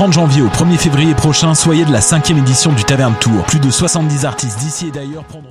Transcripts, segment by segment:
30 janvier au 1er février prochain, soyez de la cinquième édition du Taverne Tour. Plus de 70 artistes d'ici et d'ailleurs prendront...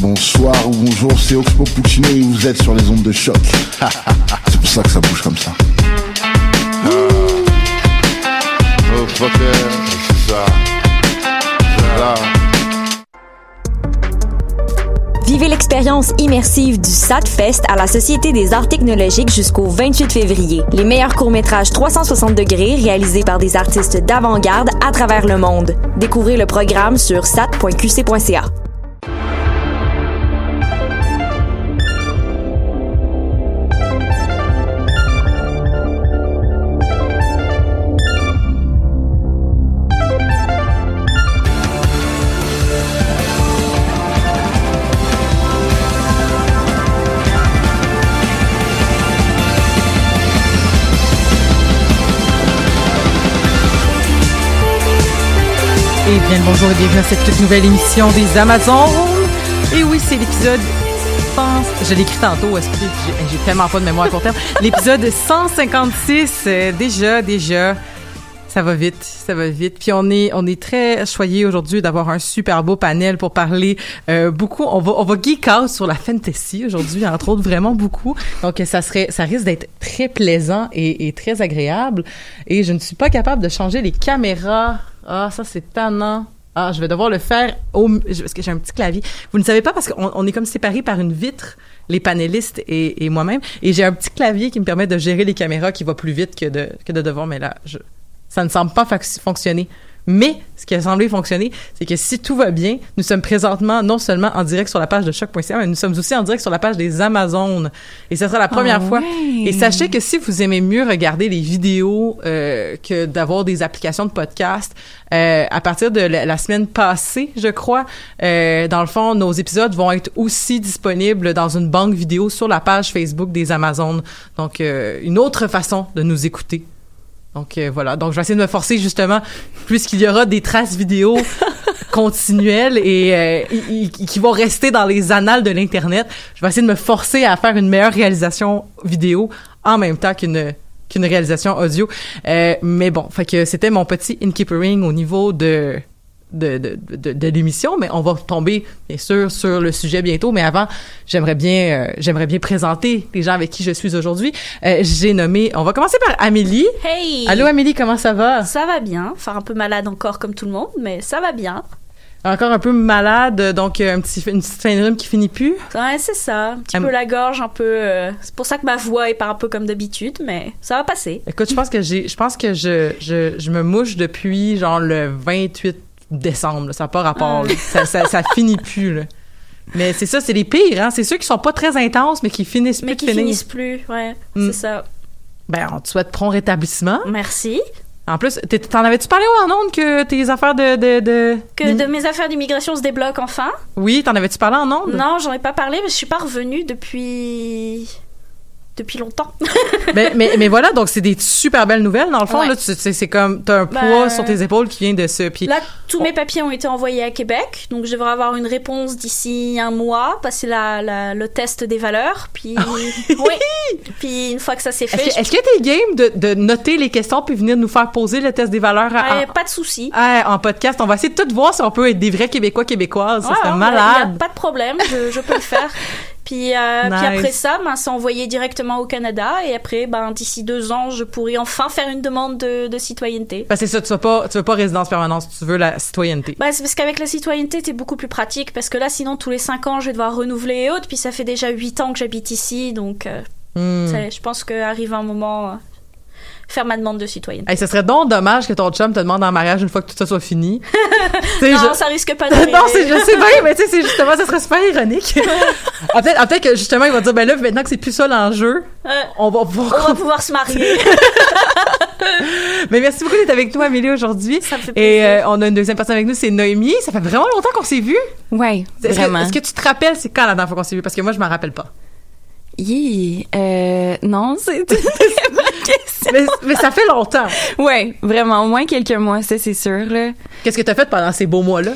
Bonsoir ou bonjour, c'est Oxpo Puccino et vous êtes sur les ondes de choc. c'est pour ça que ça bouge comme ça. Oh c'est ça. Vivez l'expérience immersive du SATFest à la Société des arts technologiques jusqu'au 28 février. Les meilleurs courts-métrages 360 degrés réalisés par des artistes d'avant-garde à travers le monde. Découvrez le programme sur sat.qc.ca. bien bonjour et bienvenue à cette toute nouvelle émission des Amazones. Et oui, c'est l'épisode 100... Je l'ai écrit tantôt, que j'ai tellement pas de mémoire à court terme. L'épisode 156, euh, déjà, déjà. Ça va vite, ça va vite. Puis on est, on est très choyés aujourd'hui d'avoir un super beau panel pour parler euh, beaucoup. On va, on va geek out sur la fantasy aujourd'hui, entre autres, vraiment beaucoup. Donc ça serait, ça risque d'être très plaisant et très agréable. Et je ne suis pas capable de changer les caméras. Ah, ça c'est tannant. Ah, je vais devoir le faire au, parce que j'ai un petit clavier. Vous ne savez pas parce qu'on on est comme séparés par une vitre, les panélistes et, moi-même. Et j'ai un petit clavier qui me permet de gérer les caméras qui va plus vite que de, que de devoir. Mais là, ça ne semble pas fonctionner. Mais ce qui a semblé fonctionner, c'est que si tout va bien, nous sommes présentement non seulement en direct sur la page de choc.ca, mais nous sommes aussi en direct sur la page des Amazones. Et ce sera la première Ah fois. Et sachez que si vous aimez mieux regarder les vidéos euh, que d'avoir des applications de podcast, euh, à partir de la, la semaine passée, je crois, euh, dans le fond, nos épisodes vont être aussi disponibles dans une banque vidéo sur la page Facebook des Amazones. Donc, euh, une autre façon de nous écouter. Donc euh, voilà, donc je vais essayer de me forcer justement, puisqu'il y aura des traces vidéo continuelles et euh, qui vont rester dans les annales de l'internet, je vais essayer de me forcer à faire une meilleure réalisation vidéo en même temps qu'une qu'une réalisation audio. Euh, mais bon, fait que c'était mon petit inkeepering au niveau de de, de, de, de l'émission, mais on va tomber bien sûr sur le sujet bientôt. Mais avant, j'aimerais bien euh, j'aimerais bien présenter les gens avec qui je suis aujourd'hui. Euh, J'ai nommé, on va commencer par Amélie. Hey! Allô Amélie, comment ça va? Ça va bien. Enfin, un peu malade encore comme tout le monde, mais ça va bien. Encore un peu malade, donc euh, un petit, une petite rhume qui finit plus? Ouais, c'est ça. Un petit Am- peu la gorge, un peu. euh, C'est pour ça que ma voix est pas un peu comme d'habitude, mais ça va passer. Écoute, je pense que j'ai, je pense que je, je, je me mouche depuis genre le 28 décembre. là. Ça n'a pas rapport. là. Ça, ça, ça finit plus. Là. Mais c'est ça, c'est les pires. Hein? C'est ceux qui sont pas très intenses, mais qui finissent Mais plus qui de finir. finissent plus, ouais. Mm. C'est ça. Ben, on te souhaite prompt rétablissement. Merci. En plus, t'en avais-tu parlé en ondes que tes affaires de... de, de... Que de mes affaires d'immigration se débloquent enfin? Oui, t'en avais-tu parlé en ondes? Non, j'en ai pas parlé, mais je suis pas revenue depuis. Depuis longtemps. mais, mais, mais voilà, donc c'est des super belles nouvelles, dans le fond. Ouais. Là, tu- c'est comme, t'as un Ben, poids sur tes épaules qui vient de ce... Puis, Là, tous mes papiers ont été envoyés à Québec, donc je devrais avoir une réponse d'ici un mois, passer la, la- le test des valeurs, puis oui, puis une fois que ça est-ce fait, est-ce que t'es game de, de noter les questions puis venir nous faire poser le test des valeurs je- à- Ouais, pas de souci. Ah, en podcast, on va essayer de tout voir si on peut être des vrais Québécois québécoises. Ça Ouais, serait ouais, malade. y a pas de problème, je, je peux le faire. Puis, euh, Nice. puis après ça, ben, c'est envoyé directement au Canada et après, ben, d'ici deux ans, je pourrai enfin faire une demande de, de citoyenneté. Que c'est ça, tu veux pas, tu veux pas résidence permanente, tu veux la citoyenneté. Bah, c'est parce qu'avec la citoyenneté, c'est beaucoup plus pratique parce que là, sinon, tous les cinq ans, je vais devoir renouveler et autres. Puis ça fait déjà huit ans que j'habite ici, donc euh, Hmm. je pense qu'arrive un moment, euh, faire ma demande de citoyenneté. Hey, ce serait donc dommage que ton chum te demande en mariage une fois que tout ça soit fini. Non, je- ça risque pas d'arriver. non, c'est, je sais bien, mais tu sais, c'est justement, ça serait super ironique. Ah, peut-être, ah, peut-être que justement, il va dire, ben là, maintenant que c'est plus ça l'enjeu, Euh, on va pouvoir. on va pouvoir se marier. Mais merci beaucoup d'être avec nous, Amélie, aujourd'hui. Ça me fait Et plaisir. euh, on a une deuxième personne avec nous, c'est Noémie. Ça fait vraiment longtemps qu'on s'est vus. Ouais, Est-ce que, vraiment. est-ce que tu te rappelles, c'est quand la dernière fois qu'on s'est vus? Parce que moi, je m'en rappelle pas. Yeah, euh, non, c'est Mais, mais ça fait longtemps. Ouais, vraiment, au moins quelques mois, ça c'est sûr là. Qu'est-ce que t'as fait pendant ces beaux mois-là?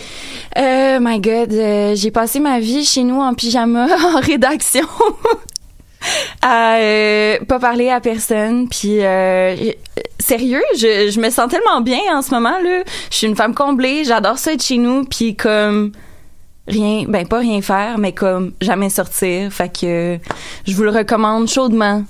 Euh, my God, euh, j'ai passé ma vie chez nous en pyjama en rédaction. à euh, pas parler à personne puis euh, euh, sérieux je, je me sens tellement bien en ce moment là je suis une femme comblée j'adore ça être chez nous puis comme rien ben pas rien faire mais comme jamais sortir fait que je vous le recommande chaudement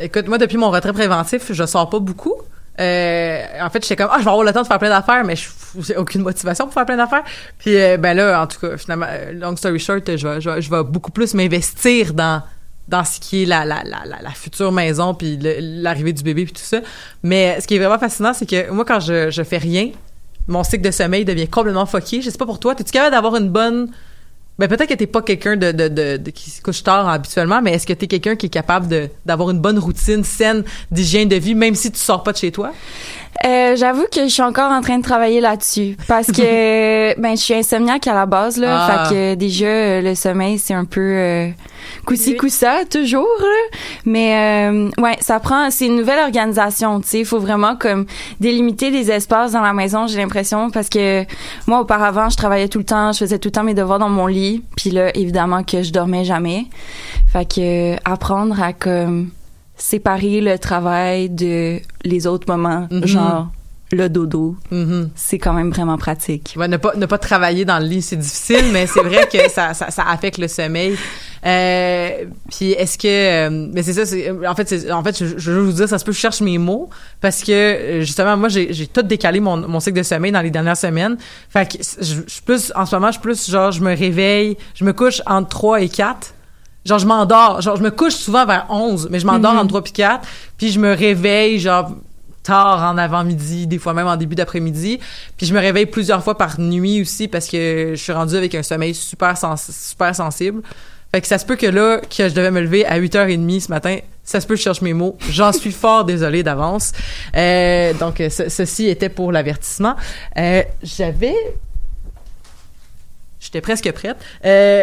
Écoute, moi, depuis mon retrait préventif, je sors pas beaucoup. Euh, en fait, j'étais comme, ah, je vais avoir le temps de faire plein d'affaires, mais je- j'ai aucune motivation pour faire plein d'affaires. Puis, euh, ben là, en tout cas, finalement, euh, long story short, je vais, je vais, je vais beaucoup plus m'investir dans dans ce qui est la, la, la, la, la future maison puis l'arrivée du bébé puis tout ça. Mais ce qui est vraiment fascinant, c'est que moi, quand je, je fais rien, mon cycle de sommeil devient complètement fucké. Je sais pas pour toi, es-tu capable d'avoir une bonne... Ben peut-être que t'es pas quelqu'un de, de, de, de- qui se couche tard habituellement, mais est-ce que t'es quelqu'un qui est capable d'avoir une bonne routine saine d'hygiène de vie, même si tu sors pas de chez toi? Euh, j'avoue que je suis encore en train de travailler là-dessus parce que ben je suis insomniaque à la base là, Ah. fait que déjà euh, le sommeil c'est un peu euh, coussi coussa toujours là. mais euh, ouais ça prend c'est une nouvelle organisation tu sais il faut vraiment comme délimiter des espaces dans la maison j'ai l'impression parce que moi auparavant je travaillais tout le temps je faisais tout le temps mes devoirs dans mon lit puis là évidemment que je dormais jamais fait que euh, apprendre à comme séparer le travail de les autres moments, Mhm. genre le dodo, Mhm. c'est quand même vraiment pratique. Ouais, ne pas ne pas travailler dans le lit, c'est difficile, mais c'est vrai que ça, ça ça affecte le sommeil. Euh, puis est-ce que euh, mais c'est ça c'est en fait c'est en fait je, je veux vous dire ça se peut je cherche mes mots parce que euh, justement moi j'ai j'ai tout décalé mon mon cycle de sommeil dans les dernières semaines. Fait que je, plus en ce moment je plus genre je me réveille, je me couche entre 3 et 4. Genre je m'endors, genre je me couche souvent vers 11, mais je m'endors Mhm. entre 3 et 4, puis je me réveille genre tard en avant-midi, des fois même en début d'après-midi. Puis je me réveille plusieurs fois par nuit aussi parce que je suis rendue avec un sommeil super sens- super sensible. Fait que ça se peut que là, que je devais me lever à 8h30 ce matin, ça se peut que je cherche mes mots. J'en suis fort désolée d'avance. Euh, donc, euh, ce- ceci était pour l'avertissement. Euh, J'avais... J'étais presque prête. Euh,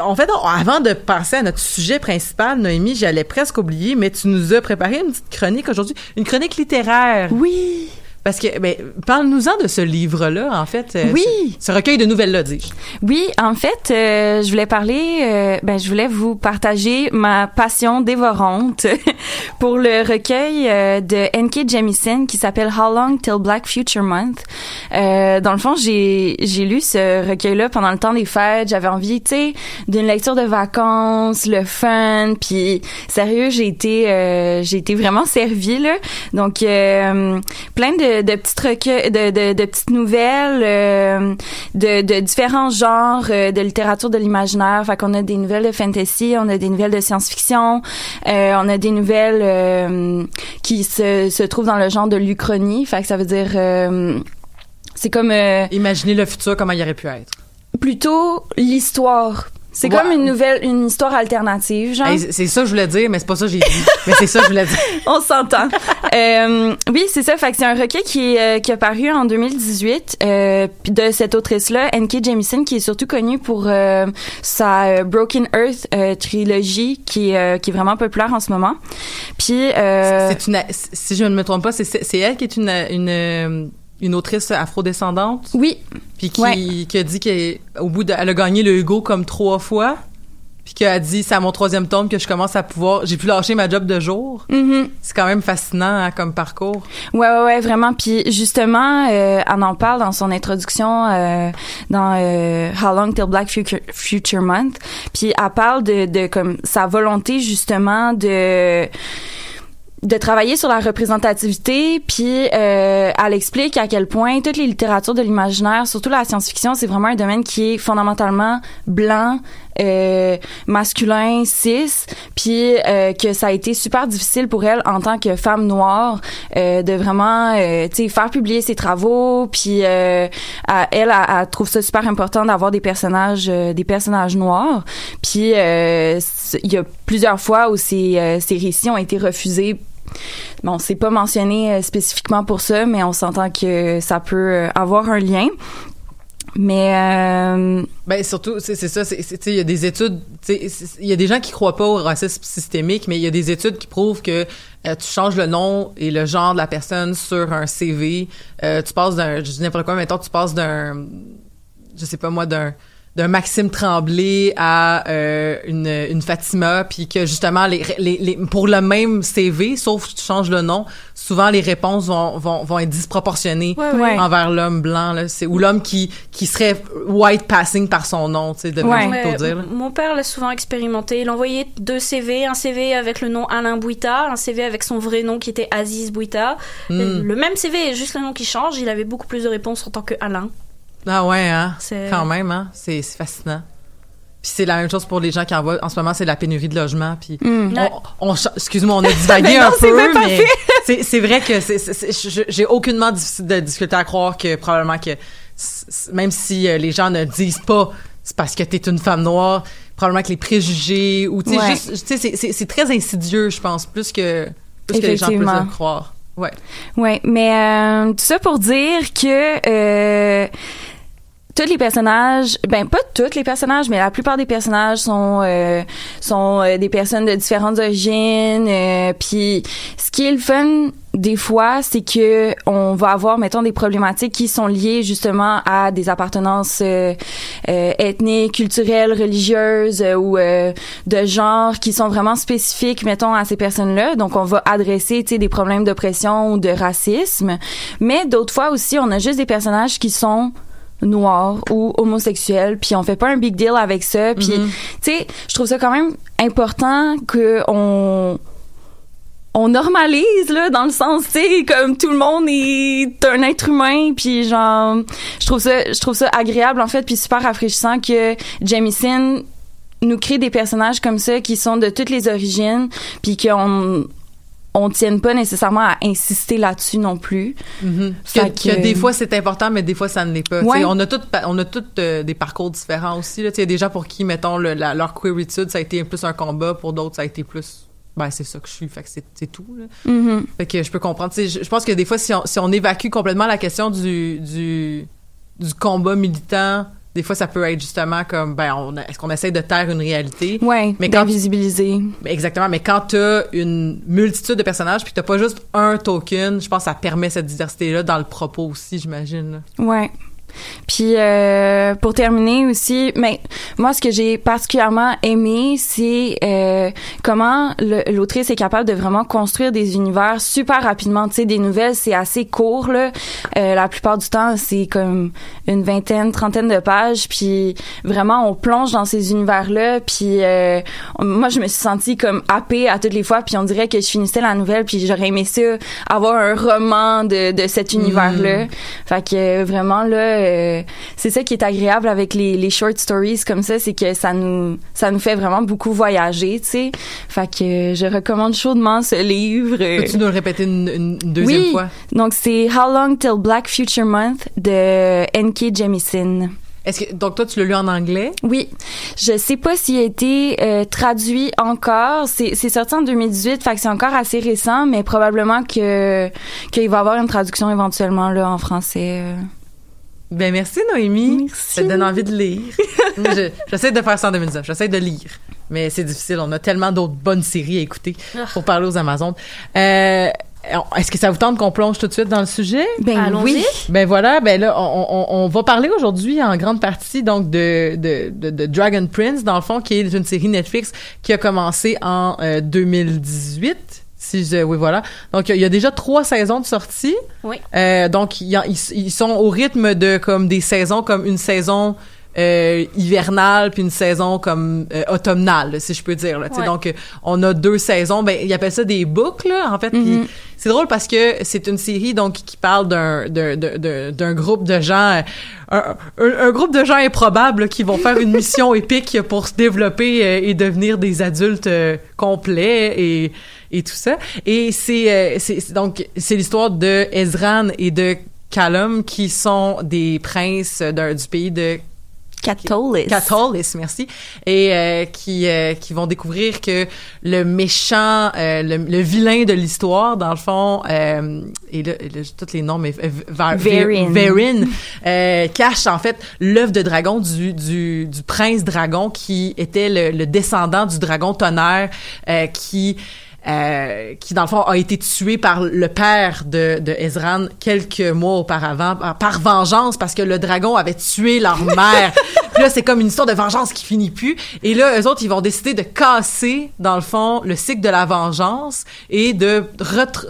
en fait, avant de passer à notre sujet principal, Noémie, j'allais presque oublier, mais tu nous as préparé une petite chronique aujourd'hui, une chronique littéraire. Oui. Parce que, ben, parle-nous-en de ce livre-là, en fait. euh, Oui. Ce, ce recueil de nouvelles-là. Oui, en fait, euh, je voulais parler, euh, ben, je voulais vous partager ma passion dévorante pour le recueil euh, de N.K. Jemisin qui s'appelle How Long Till Black Future Month. Euh, dans le fond, j'ai j'ai lu ce recueil-là pendant le temps des fêtes. J'avais envie, tu sais, d'une lecture de vacances, le fun, puis sérieux, j'ai été euh, j'ai été vraiment servie là. Donc euh, plein de, de petites recueils, de, de, de petites nouvelles, euh, de, de différents genres euh, de littérature de l'imaginaire. Fait qu'on a des nouvelles de fantasy, on a des nouvelles de science-fiction, euh, on a des nouvelles qui se, se trouvent dans le genre de l'uchronie. Fait que ça veut dire c'est comme Imaginez le futur, comment il aurait pu être. plutôt l'histoire. C'est comme une nouvelle, une histoire alternative, genre. Hey, c'est ça que je voulais dire, mais c'est pas ça que j'ai dit. mais c'est ça que je voulais dire. On s'entend. Euh, oui, c'est ça. Fait que c'est un recueil qui, est, euh, qui a paru en 2018 euh, de cette autrice-là, N.K. Jemisin, qui est surtout connue pour euh, sa euh, Broken Earth euh, trilogie, qui, est, euh, qui est vraiment populaire en ce moment. Puis euh, C'est une, si je ne me trompe pas, c'est c'est elle qui est une une une autrice afrodescendante? Oui. Puis qui, Ouais. qui a dit qu'au bout de, elle a gagné le Hugo comme trois fois. Puis qui a dit, c'est à mon troisième tome que je commence à pouvoir, j'ai pu lâcher ma job de jour. mhm. C'est quand même fascinant hein, comme parcours. Ouais, ouais, ouais, vraiment. Puis justement, euh, elle en parle dans son introduction euh, dans euh, How Long Till Black Future, Future Month. Puis elle parle de, de comme sa volonté justement de de travailler sur la représentativité, puis euh, elle explique à quel point toutes les littératures de l'imaginaire, surtout la science-fiction, c'est vraiment un domaine qui est fondamentalement blanc, euh, masculin, cis, puis euh, que ça a été super difficile pour elle en tant que femme noire euh, de vraiment, euh, tu sais, faire publier ses travaux, puis euh, elle, elle, elle trouve ça super important d'avoir des personnages, euh, des personnages noirs, puis il y a plusieurs fois où ces, ces récits ont été refusés Bon, c'est pas mentionné spécifiquement pour ça, mais on s'entend que ça peut avoir un lien. Mais euh, Ben surtout, c'est ça, c'est il y a des études, il y a des gens qui croient pas au racisme systémique, mais il y a des études qui prouvent que euh, tu changes le nom et le genre de la personne sur un CV, euh, tu passes d'un, je dis n'importe quoi, mettons, tu passes d'un, je sais pas moi, d'un d'un Maxime Tremblay à euh, une, une Fatima, puis que justement, les, les, les, pour le même CV, sauf que tu changes le nom, souvent les réponses vont, vont, vont être disproportionnées Ouais, ouais. envers l'homme blanc, là. C'est, ou l'homme qui, qui serait white passing par son nom, tu sais, devrais Ouais. plutôt dire. là. Mon père l'a souvent expérimenté. Il envoyait deux CV, un CV avec le nom Alain Bouita, un CV avec son vrai nom qui était Aziz Bouita. Hmm. Le même CV, juste le nom qui change. Il avait beaucoup plus de réponses en tant que Alain. Ah ouais, hein? C'est- Quand même, hein? C'est, c'est fascinant. Puis c'est la même chose pour les gens qui envoient. En ce moment, c'est la pénurie de logement. Puis Mm. On, excuse-moi, on a divagué non, un c'est peu, mais c'est, c'est vrai que c'est, c'est- c'est- je- j'ai aucunement difficile de difficulté à croire que probablement que même si euh, les gens ne disent pas c'est parce que t'es une femme noire, probablement que les préjugés ou tu sais Ouais. c'est, c'est, c'est très insidieux, je pense, plus que plus que les gens peuvent le croire. Ouais. Ouais, mais euh, tout ça pour dire que euh, tous les personnages, ben pas tous les personnages, mais la plupart des personnages sont euh, sont euh, des personnes de différentes origines. euh, Puis ce qui est le fun des fois, c'est que on va avoir, mettons, des problématiques qui sont liées justement à des appartenances euh, euh, ethniques, culturelles, religieuses euh, ou euh, de genre qui sont vraiment spécifiques, mettons, à ces personnes-là. Donc, on va adresser, tu sais, des problèmes d'oppression ou de racisme. Mais d'autres fois aussi, on a juste des personnages qui sont noirs ou homosexuels puis on fait pas un big deal avec ça puis Mhm. tu sais je trouve ça quand même important que on on normalise là dans le sens tu sais comme tout le monde est un être humain puis genre je trouve ça je trouve ça agréable en fait puis super rafraîchissant que Jamieson nous crée des personnages comme ça qui sont de toutes les origines puis qu'on on tienne pas nécessairement à insister là-dessus non plus. Mhm. Fait Que, que que- des fois c'est important, mais des fois ça ne l'est pas. Ouais. On a toutes, on a toutes euh, des parcours différents aussi. Il y a des gens pour qui, mettons, le- la- leur queeritude, ça a été plus un combat, pour d'autres, ça a été plus. Ben, c'est ça que je suis, fait que c'est c'est tout. Là. Mhm. Fait que je peux comprendre. Je, je pense que des fois, si on, si on évacue complètement la question du, du, du combat militant, des fois, ça peut être justement comme, ben, on est-ce qu'on essaie de taire une réalité? Ouais, Mais quand- d'invisibiliser. Ben, Exactement, mais quand t'as une multitude de personnages puis t'as pas juste un token, je pense que ça permet cette diversité-là dans le propos aussi, j'imagine. là. Puis euh, pour terminer aussi, mais moi ce que j'ai particulièrement aimé, c'est euh, comment l'autrice est capable de vraiment construire des univers super rapidement. Tu sais, des nouvelles c'est assez court là. Euh, la plupart du temps c'est comme une vingtaine, trentaine de pages. Puis vraiment on plonge dans ces univers là. Puis euh, moi je me suis sentie comme happée à toutes les fois. Puis on dirait que je finissais la nouvelle. Puis j'aurais aimé ça avoir un roman de, de cet univers là. Fait que vraiment là, euh, c'est ça qui est agréable avec les, les short stories comme ça, c'est que ça nous ça nous fait vraiment beaucoup voyager, tu sais. Fait que je recommande chaudement ce livre. Peux-tu nous le répéter une, une deuxième oui. fois? Donc c'est How Long Till Black Future Month de N.K. Jemisin. Est-ce que donc toi tu l'as lu en anglais? Oui, je sais pas s'il a été euh, traduit encore. C'est c'est sorti en 2018, fait que c'est encore assez récent, mais probablement que qu'il va y avoir une traduction éventuellement là en français. euh. Ben merci Noémie. Merci. Ça te donne envie de lire. Je- J'essaie de faire ça en 2019. J'essaie de lire. Mais c'est difficile. On a tellement d'autres bonnes séries à écouter Ah. pour parler aux Amazones. Euh, Est-ce que ça vous tente qu'on plonge tout de suite dans le sujet? Ben Allons-y. oui. Ben voilà, ben là, on, on- on va parler aujourd'hui en grande partie donc de, de, de, de Dragon Prince, dans le fond, qui est une série Netflix qui a commencé en euh, 2018. Si je, oui, voilà. Donc, il y a déjà trois saisons de sortie. Oui. Euh, donc, ils, ils sont au rythme de comme des saisons, comme une saison euh, hivernale puis une saison comme euh, automnale, si je peux dire. Là. Ouais. Donc, euh, on a deux saisons. Ben, ils appellent ça des là, en fait. puis c'est drôle parce que c'est une série donc qui parle d'un d'un d'un- d'un- d'un groupe de gens, euh, un, un- groupe de gens improbables qui vont faire une mission épique pour se développer euh, et devenir des adultes euh, complets et et tout ça. Et c'est euh, c'est donc c'est l'histoire de Ezran et de Callum qui sont des princes du pays de Catolis. Catolis, merci, et euh, qui euh, qui vont découvrir que le méchant, euh, le, le vilain de l'histoire, dans le fond, euh, et là, là, j'ai tous les noms, mais Var- Varin. Varin, euh, cache en fait l'œuf de dragon du, du du prince dragon qui était le, le descendant du dragon tonnerre euh, qui euh, qui dans le fond a été tué par le père de, de Ezran quelques mois auparavant par, par vengeance parce que le dragon avait tué leur mère. Puis là c'est comme une histoire de vengeance qui finit plus et là eux autres ils vont décider de casser dans le fond le cycle de la vengeance et de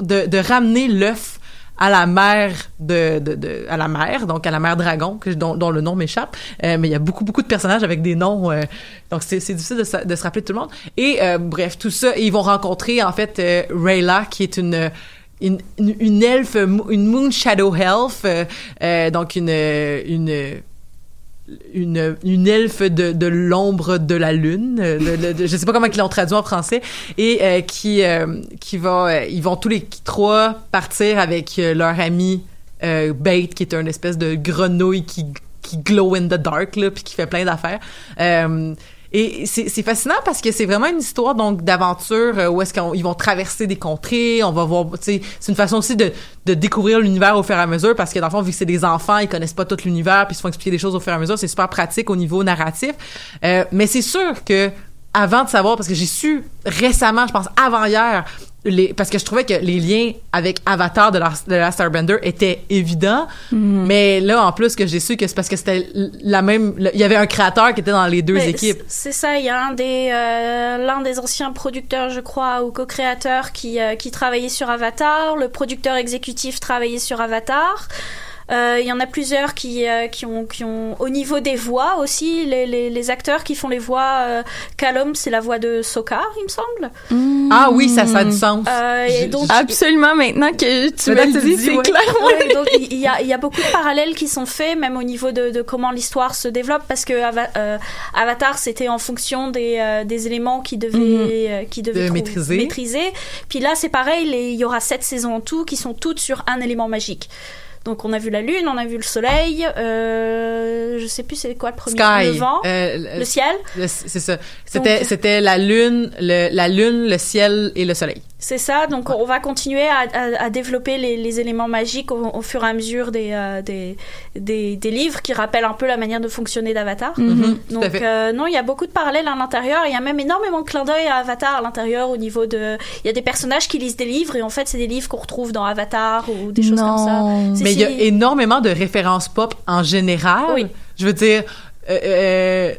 de, de ramener l'œuf à la mère de, de, de- à la mère donc à la mère dragon dont, le nom m'échappe. Euh, mais il y a beaucoup beaucoup de personnages avec des noms euh, donc c'est c'est difficile de, de se rappeler tout le monde. Et euh, bref tout ça ils vont rencontrer en fait euh, Rayla qui est une une, une, une elfe une moon shadow elf euh, euh, donc une une une, une elfe de, de l'ombre de la lune, euh, de- de- je sais pas comment ils l'ont traduit en français, et euh, qui euh, qui va, ils vont tous les trois partir avec leur ami euh, Bait, qui est une espèce de grenouille qui qui glow in the dark là, puis qui fait plein d'affaires. Et c'est fascinant parce que c'est vraiment une histoire donc d'aventure euh, où est-ce qu'ils vont traverser des contrées, on va voir, c'est une façon aussi de, de découvrir l'univers au fur et à mesure parce que dans le fond vu que c'est des enfants, ils connaissent pas tout l'univers puis ils se font expliquer des choses au fur et à mesure, c'est super pratique au niveau narratif. Euh, mais c'est sûr que avant de savoir parce que j'ai su récemment, je pense avant hier, les, parce que je trouvais que les liens avec Avatar de la, de Airbender étaient évidents, mais là en plus que j'ai su que c'est parce que c'était la même, il y avait un créateur qui était dans les deux Mais équipes. C'est ça, il y a un des euh, l'un des anciens producteurs, je crois, ou co-créateurs qui euh, qui travaillait sur Avatar. Le producteur exécutif travaillait sur Avatar. Euh, Il y en a plusieurs qui euh, qui ont qui ont au niveau des voix aussi les, les, les acteurs qui font les voix. Euh, Callum, c'est la voix de Sokar, il me semble. Ah oui, ça, ça a du sens. Euh, et donc Absolument, maintenant que tu me le dis, c'est ouais. clair. Ouais, donc il y a, il y a beaucoup de parallèles qui sont faits, même au niveau de, de comment l'histoire se développe, parce que Ava- euh, Avatar c'était en fonction des, euh, des éléments qui devaient, euh, qui devaient De maîtriser. maîtriser. Puis là c'est pareil, il y aura sept saisons en tout qui sont toutes sur un élément magique. Donc on a vu la lune, on a vu le soleil, euh, je sais plus c'est quoi le premier, Sky. le vent, Euh, le ciel. c'est ça. C'était, c'était la lune, le, la lune, le ciel et le soleil. C'est ça, donc on va continuer à, à- à développer les, les éléments magiques au, au fur et à mesure des, euh, des, des, des livres qui rappellent un peu la manière de fonctionner d'Avatar. Mhm, à Donc euh, non, il y a beaucoup de parallèles à l'intérieur. Il y a même énormément de clins d'œil à Avatar à l'intérieur au niveau de. Il y a des personnages qui lisent des livres et en fait c'est des livres qu'on retrouve dans Avatar ou des choses comme ça. Mais il y a énormément de références pop en général. Oui. Je veux dire, euh, euh,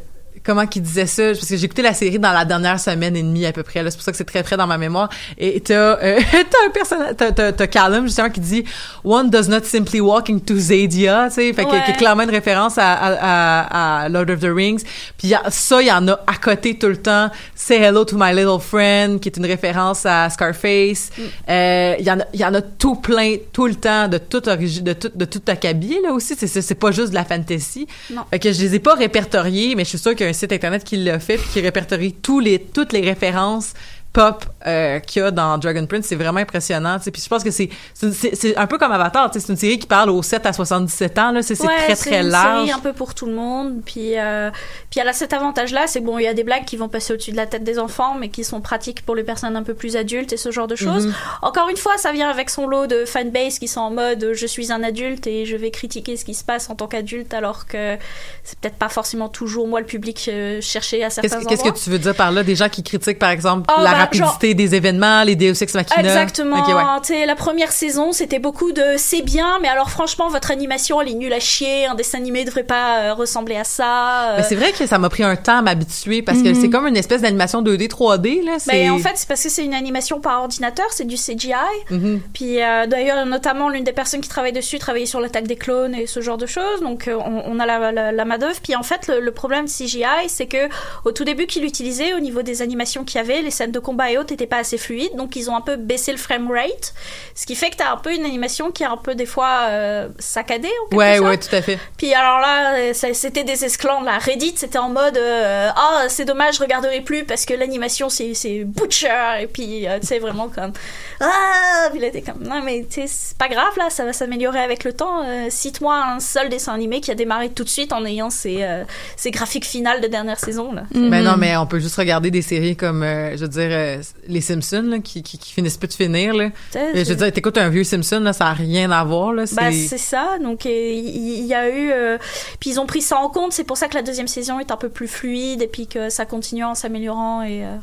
comment qu'il disait ça Parce que j'ai écouté la série dans la dernière semaine et demie à peu près. là. C'est pour ça que c'est très frais dans ma mémoire. Et t'as euh, t'as un personnage, t'as, Callum justement qui dit One does not simply walk into Zadia, tu sais, fait que Ouais. est clairement une référence à, à, à, à Lord of the Rings. Puis il y a- ça, il y en a à côté tout le temps. Say hello to my little friend, qui est une référence à Scarface. Mm. Euh, Il y en a, il y en a tout plein, tout le temps, de toute origine, de tout, de tout acabit là aussi. C'est, c'est, c'est pas juste de la fantasy. Non. Fait que je les ai pas répertoriés, mais je suis sûre qu'il y a un site internet qui l'a fait puis qui répertorie tous les, toutes les références pop euh, qu'il y a dans Dragon Prince, c'est vraiment impressionnant. Puis je pense que c'est c'est- un peu comme Avatar, c'est une série qui parle aux 7 à 77 ans là, c'est Ouais, très c'est très une large. série un peu pour tout le monde. Puis, euh, puis elle a cet avantage-là, c'est bon, il y a des blagues qui vont passer au-dessus de la tête des enfants, mais qui sont pratiques pour les personnes un peu plus adultes et ce genre de choses. Mhm. Encore une fois, ça vient avec son lot de fanbase qui sont en mode je suis un adulte et je vais critiquer ce qui se passe en tant qu'adulte, alors que c'est peut-être pas forcément toujours moi le public euh, cherché à certains Qu'est-ce que tu veux dire par là? Des gens qui critiquent par exemple Ah, la bah, rapidité des événements, les Deus Ex Machina Exactement. Ok, ouais. La première saison, c'était beaucoup de c'est bien, mais alors franchement, votre animation, elle est nulle à chier. Un dessin animé devrait pas euh, ressembler à ça. euh. Mais c'est vrai que ça m'a pris un temps à m'habituer parce que Mhm. c'est comme une espèce d'animation 2D 3D là, Mais en fait, c'est parce que c'est une animation par ordinateur, c'est du CGI. Mhm. Puis euh, d'ailleurs, notamment, l'une des personnes qui travaille dessus travaillait sur l'attaque des clones et ce genre de choses. Donc on, on a la, la, la main d'œuvre. Puis en fait, le, le problème de CGI, c'est que au tout début qu'il utilisait, au niveau des animations qu'il y avait, les scènes de combat et autres n'étaient pas assez fluides. Donc ils ont un peu baissé le frame rate, ce qui fait que t'as un peu une animation qui est un peu des fois euh, saccadée. En quelque Ouais, sorte. ouais, tout à fait. Puis alors là, c'était des esclandres. La Reddit, c'était en mode euh, ah c'est dommage, je regarderai plus parce que l'animation c'est c'est butcher et puis euh, tu sais vraiment comme ah puis il était comme non mais tu sais c'est pas grave là, ça va s'améliorer avec le temps. Euh, Cite-moi un seul dessin animé qui a démarré tout de suite en ayant ses euh, ses graphiques finales de dernière saison là. Ben non, mais on peut juste regarder des séries comme, euh, je veux dire, euh, les Simpsons, là, qui, qui, qui finissent plus de finir, là. Euh, Je veux dire, t'écoutes un vieux Simpson, là, ça a rien à voir, là. Bah, c'est- c'est ça. Donc, euh, il y, a eu. euh, puis, ils ont pris ça en compte. C'est pour ça que la deuxième saison est un peu plus fluide et puis que ça continue en s'améliorant et. euh,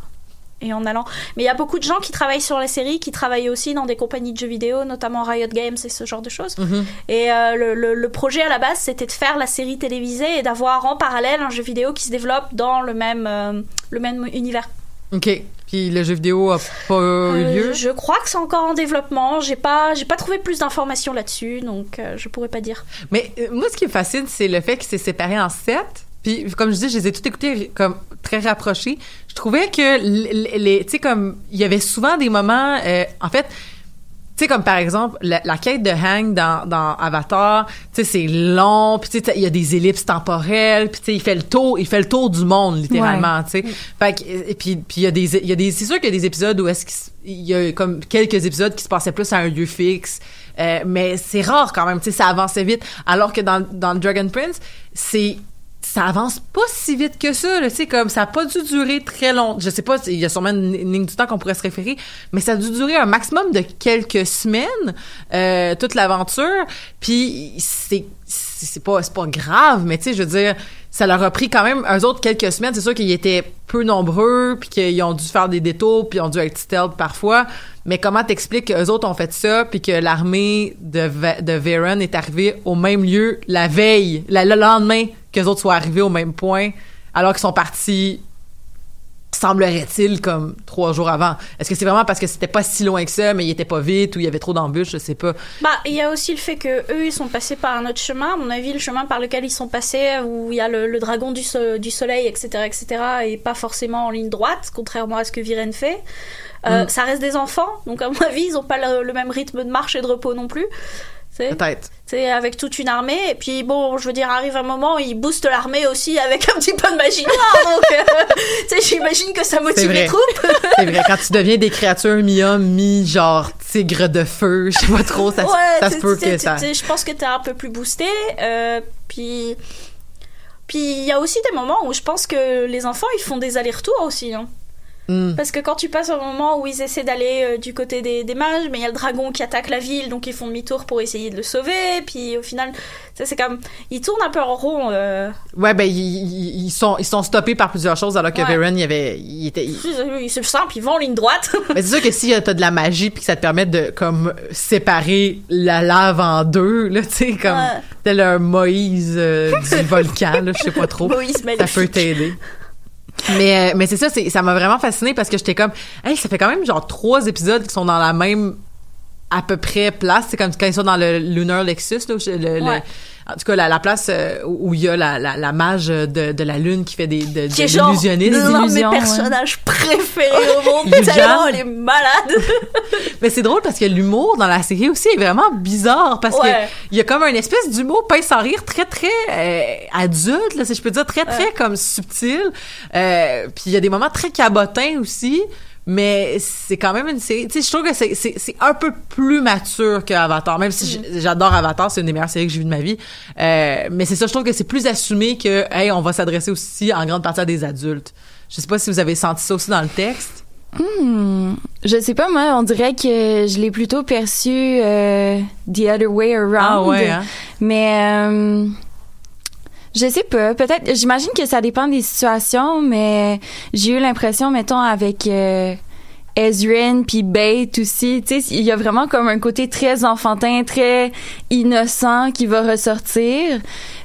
et en allant. Mais il y a beaucoup de gens qui travaillent sur la série, qui travaillent aussi dans des compagnies de jeux vidéo, notamment Riot Games et ce genre de choses. Mhm. Et euh, le, le- le projet à la base, c'était de faire la série télévisée et d'avoir en parallèle un jeu vidéo qui se développe dans le même, euh, le même univers. OK. Puis le jeu vidéo a pas eu Euh, lieu. je crois que c'est encore en développement. J'ai pas, j'ai pas trouvé plus d'informations là-dessus, donc euh, je pourrais pas dire. Mais euh, moi, ce qui me fascine, c'est le fait qu'il s'est séparé en sept. Puis, comme je dis, je les ai toutes écoutées comme très rapprochées. Je trouvais que les, tu sais, comme il y avait souvent des moments, euh, en fait. Tu sais, comme par exemple, la, la quête de Hang dans, dans Avatar, tu sais, c'est long, puis tu sais, il y a des ellipses temporelles, puis tu sais, il fait le tour, il fait le tour du monde, littéralement, tu sais. Fait que, et puis, puis il y a des, il y a des, c'est sûr qu'il y a des épisodes où est-ce qu'il y a comme quelques épisodes qui se passaient plus à un lieu fixe, euh, mais c'est rare quand même, tu sais, ça avançait vite. Alors que dans, dans le Dragon Prince, c'est ça avance pas si vite que ça, là, comme ça a pas dû durer très long. Je sais pas, il y a sûrement une, ligne du temps qu'on pourrait se référer, mais ça a dû durer un maximum de quelques semaines, euh, toute l'aventure. Puis c'est c'est pas c'est pas grave, mais tu sais, je veux dire, ça leur a pris quand même eux autres quelques semaines. C'est sûr qu'ils étaient peu nombreux, puis qu'ils ont dû faire des détours, puis ils ont dû être stealth parfois. Mais comment t'expliques qu'eux autres ont fait ça, puis que l'armée de, de Varen est arrivée au même lieu la veille, le lendemain? Qu'eux autres soient arrivés au même point, alors qu'ils sont partis, semblerait-il, comme trois jours avant. Est-ce que c'est vraiment parce que c'était pas si loin que ça, mais ils étaient pas vite, ou il y avait trop d'embûches, je sais pas. Bah, il y a aussi le fait que eux, ils sont passés par un autre chemin. À mon avis, le chemin par lequel ils sont passés, où il y a le, le dragon du, so- du soleil, etc., etc., et pas forcément en ligne droite, contrairement à ce que Viren fait. Euh, Mm. Ça reste des enfants, donc à mon avis, ils ont pas le, le même rythme de marche et de repos non plus. Peut-être. c'est avec toute une armée et puis bon je veux dire arrive un moment ils boostent l'armée aussi avec un petit peu de magie noire donc euh, tu sais j'imagine que ça motive les troupes C'est vrai, quand tu deviens des créatures mi-homme, mi-genre tigre de feu, je sais pas trop, ça, se- ouais, ça se tu- peut que ça... je pense que t'es un peu plus boosté. euh, puis, puis il y a aussi des moments où je pense que les enfants ils font des allers-retours aussi. hein. Hmm. Parce que quand tu passes un moment où ils essaient d'aller euh, du côté des, des mages, mais il y a le dragon qui attaque la ville, donc ils font demi-tour pour essayer de le sauver. Puis au final, ça, c'est comme ils tournent un peu en rond. euh, Ouais, ben, ils, ils- ils sont, ils sont stoppés par plusieurs choses, alors que Ouais. Varen, il y avait, il était, il- C'est simple, ils vont en ligne droite. Mais c'est sûr que si euh, t'as de la magie puis que ça te permet de comme séparer la lave en deux, là, tu sais, comme Ouais. tel un Moïse euh, du volcan, là, je sais pas trop. Moïse ça peut t'aider. Mais, euh, mais c'est ça, ça m'a vraiment fasciné parce que j'étais comme, hey, ça fait quand même genre trois épisodes qui sont dans la même à peu près place. C'est comme quand ils sont dans le Lunar Lexus, là, Ouais. En tout cas, la, la place euh, où il y a la, la, la mage de, de la lune qui fait des, de, Qui est de genre l'illusionnisme. l'un de mes Illusions, ouais. personnages préférés au monde. Tellement elle est malade. Mais c'est drôle parce que l'humour dans la série aussi est vraiment bizarre parce Ouais. que il y a comme un espèce d'humour pince sans rire très très euh, adulte là, si je peux dire très très comme subtil. Euh, puis il y a des moments très cabotins aussi. Mais c'est quand même une série. Tu sais, je trouve que c'est, c'est, c'est un peu plus mature que Avatar, même si j- j'adore Avatar, c'est une des meilleures séries que j'ai vues de ma vie. Euh, mais c'est ça, je trouve que c'est plus assumé que, hey, on va s'adresser aussi en grande partie à des adultes. Je sais pas si vous avez senti ça aussi dans le texte. Hmm, je sais pas, moi, on dirait que je l'ai plutôt perçu euh, the other way around. Ah ouais, hein? Mais euh, je sais pas, peut-être, j'imagine que ça dépend des situations, mais j'ai eu l'impression, mettons, avec euh, Ezrin puis Bate aussi, tu sais, il y a vraiment comme un côté très enfantin, très innocent qui va ressortir,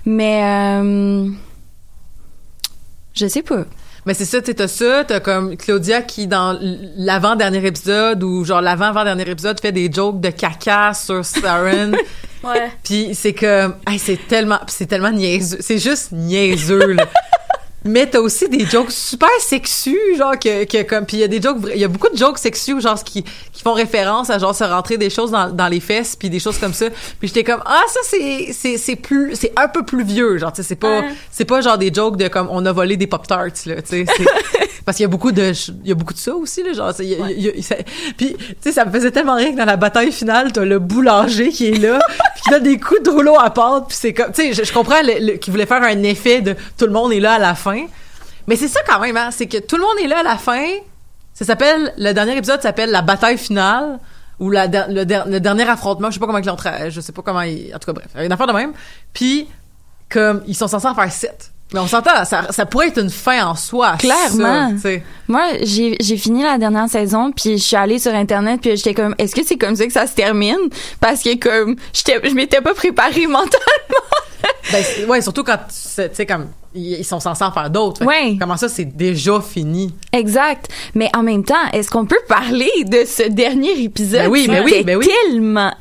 mais euh, je sais pas. Mais c'est ça, tu t'as ça, t'as comme Claudia qui, dans l'avant-dernier épisode, ou genre l'avant-avant-dernier épisode, fait des jokes de caca sur Saren. Ouais. Puis c'est comme, hey, c'est tellement, c'est tellement niaiseux, c'est juste niaiseux, là. Mais t'as aussi des jokes super sexus, genre que, que comme, puis il y a des jokes, il y a beaucoup de jokes sexus, genre qui, qui font référence à genre se rentrer des choses dans, dans les fesses, puis des choses comme ça. Puis j'étais comme, ah ça c'est c'est c'est plus, c'est un peu plus vieux, genre tu sais, c'est pas Ouais. c'est pas genre des jokes de comme on a volé des pop tarts là, tu sais. Parce qu'il y a beaucoup de il y a beaucoup de ça aussi là, genre y a- il y a- ça- puis tu sais ça me faisait tellement rire que dans la bataille finale t'as le boulanger qui est là, puis qui donne des coups de rouleau à pâte, puis c'est comme tu sais je, je comprends le- le- qu'il voulait faire un effet de tout le monde est là à la fin, mais c'est ça quand même hein, c'est que tout le monde est là à la fin. Ça s'appelle le dernier épisode s'appelle la bataille finale ou le, der- le dernier affrontement, je sais pas comment ils l'ont je sais pas comment ils, en tout cas bref, une affaire de même. Puis comme ils sont censés en faire sept. Mais on s'entend, ça, ça pourrait être une fin en soi. Clairement. ça. Moi, j'ai j'ai fini la dernière saison, puis je suis allée sur internet, puis j'étais comme, est-ce que c'est comme ça que ça se termine? Parce que comme, je m'étais pas préparée mentalement. Ben, ouais, surtout quand tu sais comme ils sont censés en faire d'autres. Ouais. Comment ça, c'est déjà fini? Exact. Mais en même temps, est-ce qu'on peut parler de ce dernier épisode? Ben oui, ben oui, C'était ben oui. Tellement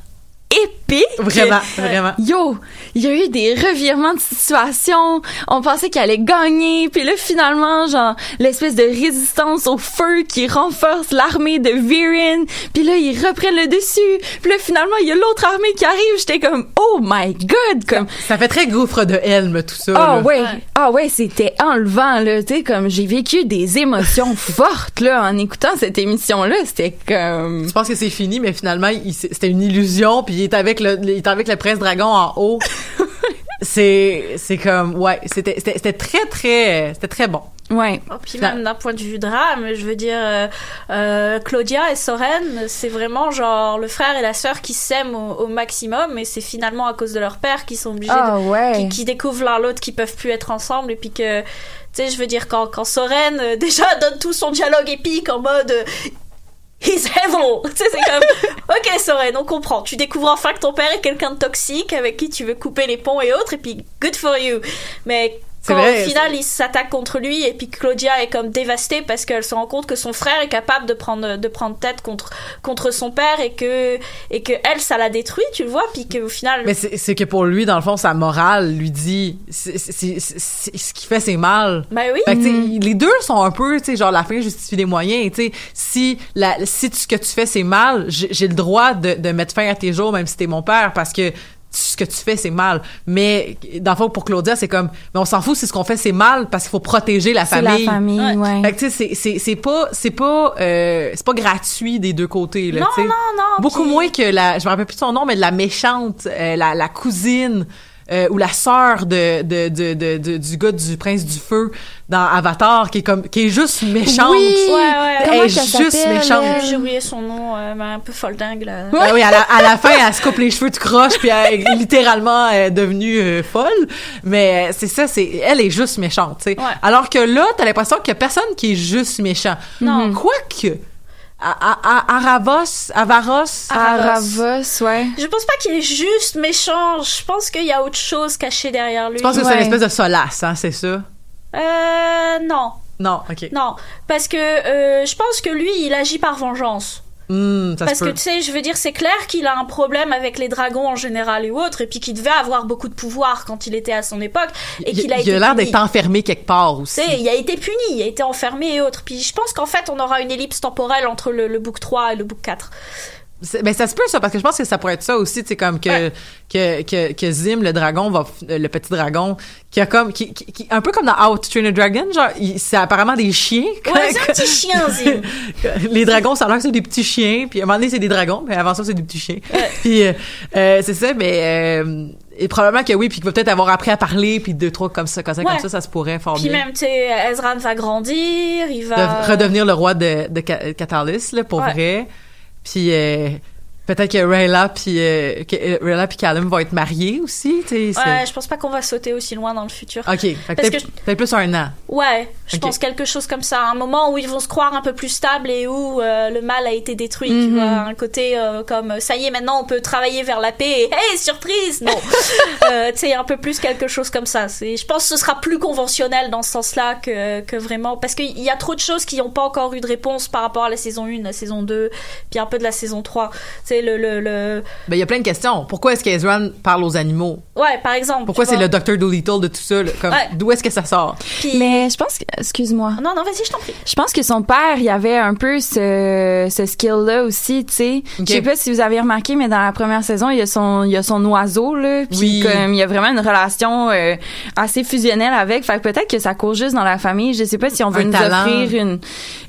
épique. Vraiment, vraiment. Yo, il y a eu des revirements de situation. On pensait qu'il allait gagner, puis là finalement, genre l'espèce de résistance au feu qui renforce l'armée de Viren, puis là ils reprennent le dessus. Puis là finalement, il y a l'autre armée qui arrive. J'étais comme oh my god, comme Ça fait très gouffre de Helm tout ça. ah là. ouais, ah ouais, c'était enlevant là, tu sais comme j'ai vécu des émotions fortes là en écoutant cette émission là, c'était comme Tu penses que c'est fini, mais finalement, c'était une illusion, puis il est avec le, il est avec le prince dragon en haut. c'est, c'est comme, ouais, c'était, c'était, c'était très, très, c'était très bon. ouais. Oh, puis même d'un point de vue drame, je veux dire, euh, euh, Claudia et Soren, c'est vraiment genre le frère et la sœur qui s'aiment au, au maximum, et c'est finalement à cause de leur père qu'ils sont obligés Ah de, ouais. qui, qui découvrent l'un l'autre qu'ils peuvent plus être ensemble, et puis que, tu sais, je veux dire, quand, quand Soren euh, déjà donne tout son dialogue épique en mode euh, He's evil! Tu sais, c'est comme, ok, Soren, on comprend. Tu découvres enfin que ton père est quelqu'un de toxique avec qui tu veux couper les ponts et autres, et puis good for you. Mais quand vrai, au final il s'attaque contre lui et puis Claudia est comme dévastée parce qu'elle se rend compte que son frère est capable de prendre de prendre tête contre contre son père et que et que elle ça la détruit tu le vois puis qu'au final Mais c'est, que pour lui, dans le fond, sa morale lui dit, ce qu'il fait, c'est mal. bah oui Fait que, les deux sont un peu, tu sais, genre la fin justifie les moyens. Tu sais, si la, si tu- ce que tu fais c'est mal, j'ai j'ai le droit de, de mettre fin à tes jours, même si t'es mon père, parce que ce que tu fais c'est mal. Mais dans le fond, pour Claudia, c'est comme, mais on s'en fout si ce qu'on fait c'est mal parce qu'il faut protéger la C'est la famille. famille, Ouais. ouais. Fait que tu sais, c'est- c'est c'est pas c'est pas euh, c'est pas gratuit des deux côtés là. non tu sais. non non Beaucoup moins que la, je me rappelle plus de son nom, mais de la méchante, euh, la, la cousine euh, ou la sœur de, de, de, de, de- du gars du prince du feu dans Avatar, qui est comme qui est juste méchante. Oui! ouais ouais Elle Comment est juste méchante. elle? j'ai oublié son nom euh, mais un peu folle dingue là Ah oui, à la, à la fin, elle se coupe les cheveux de croche, puis elle est littéralement euh, devenue euh, folle. Mais euh, c'est ça, c'est elle est juste méchante, tu sais. Ouais. Alors que là, t'as l'impression qu'il y a personne qui est juste méchant. Non. Quoique, Aravos, Avaros, Aravos, ouais. je pense pas qu'il est juste méchant je pense qu'il y a autre chose cachée derrière lui je pense que c'est une espèce de solace, hein, c'est ça? euh non Non, ok. non parce que euh, je pense que lui il agit par vengeance Hmm, ça Parce que tu sais, je veux dire, c'est clair qu'il a un problème avec les dragons en général et autres, et puis qu'il devait avoir beaucoup de pouvoir quand il était à son époque, et Il, qu'il a il été a l'air d'être enfermé quelque part aussi. Tu sais, il a été puni, il a été enfermé et autres. Puis je pense qu'en fait, on aura une ellipse temporelle entre le, le book 3 et le book 4. C'est- ben ça se peut ça parce que je pense que ça pourrait être ça aussi, tu sais comme que, que que que Zim le dragon va f- le petit dragon qui a comme qui, qui- qui- un peu comme dans How to Train a Dragon, genre il- c'est apparemment des chiens. Ouais, c'est un petit chien, Zim. les dragons, ça a l'air que c'est des petits chiens, puis à un moment donné c'est des dragons, mais avant ça c'est des petits chiens. puis euh, euh, c'est ça, mais euh, et probablement que oui, puis qu'il va peut-être avoir appris à parler, puis deux trois comme ça, comme ça, comme Ouais. ça, ça se pourrait fort Puis même, tu sais, Ezran va grandir, il va... de redevenir le roi de, de Ca- Catalyst, là, pour Ouais. vrai. Puis euh, peut-être que Rayla puis euh, que, euh, Rayla puis Callum vont être mariés aussi, tu sais. Ouais, c'est- je pense pas qu'on va sauter aussi loin dans le futur. Ok, Parce peut-être que peut-être plus un an. Ouais, je pense quelque chose comme ça. Un moment où ils vont se croire un peu plus stables et où euh, le mal a été détruit. Tu Mhm. vois, un côté euh, comme ça y est, maintenant on peut travailler vers la paix. Et, hey, surprise Non Tu sais, un peu plus quelque chose comme ça. C'est, je pense que ce sera plus conventionnel dans ce sens-là que, que vraiment. Parce qu'il y a trop de choses qui n'ont pas encore eu de réponse par rapport à la saison 1, la saison 2, puis un peu de la saison 3. Tu sais, le, le, le... Ben il y a plein de questions. Pourquoi est-ce qu'Ezran parle aux animaux? Ouais, par exemple. Pourquoi c'est vois. le Dr Dolittle de tout ça là? Comme, Ouais. D'où est-ce que ça sort? Puis- Mais je pense que, excuse-moi. Non, non, vas-y, je t'en prie. Je pense que son père, il avait un peu ce, ce skill-là aussi, tu sais. Ok. Je sais pas si vous avez remarqué, mais dans la première saison, il y a son, il y a son oiseau, là. Puis Oui. comme, il y a vraiment une relation euh, assez fusionnelle avec. Fait que peut-être que ça court juste dans la famille. Je sais pas si on veut Un nous talent. offrir une,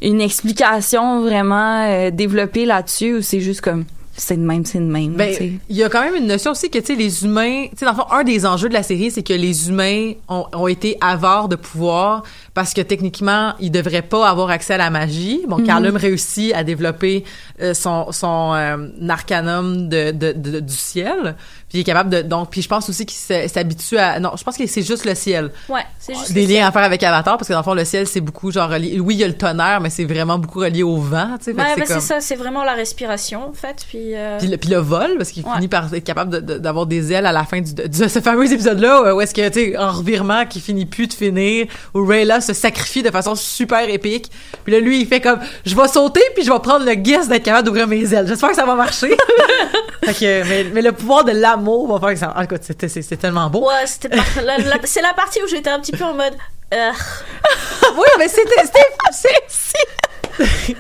une explication vraiment euh, développée là-dessus ou c'est juste comme, c'est de même, c'est de même, Ben, il y a quand même une notion aussi que, tu sais, les humains, tu sais, dans le fond, un des enjeux de la série, c'est que les humains ont, ont été avares de pouvoir parce que techniquement, ils devraient pas avoir accès à la magie. Bon, Mhm. Callum réussit à développer euh, son, son euh, arcanum de, de, de- du ciel. Puis il est capable de, donc, puis je pense aussi qu'il s'habitue à, non, je pense que c'est juste le ciel. Ouais, c'est juste. Des liens à faire avec Avatar, parce que dans le fond, le ciel, c'est beaucoup genre relié, oui, il y a le tonnerre, mais c'est vraiment beaucoup relié au vent, tu sais. Ouais, c'est c'est comme- ça, c'est vraiment la respiration, en fait. Puis, euh, puis le, puis le vol, parce qu'il Ouais. finit par être capable de- de- d'avoir des ailes à la fin du, de, de ce fameux épisode-là, où est-ce que, tu sais, en revirement qui finit plus de finir, où Rayla se sacrifie de façon super épique. Puis là, lui, il fait comme, je vais sauter, puis je vais prendre le guess d'être capable d'ouvrir mes ailes. J'espère que ça va marcher. fait que, mais, mais le pouvoir de l'amour va faire que ça... En tout cas, c'était- c'est tellement beau. Ouais, c'était par- la- la- c'est la partie où j'étais un petit peu en mode. Oui, mais c'était... c'était- c'est-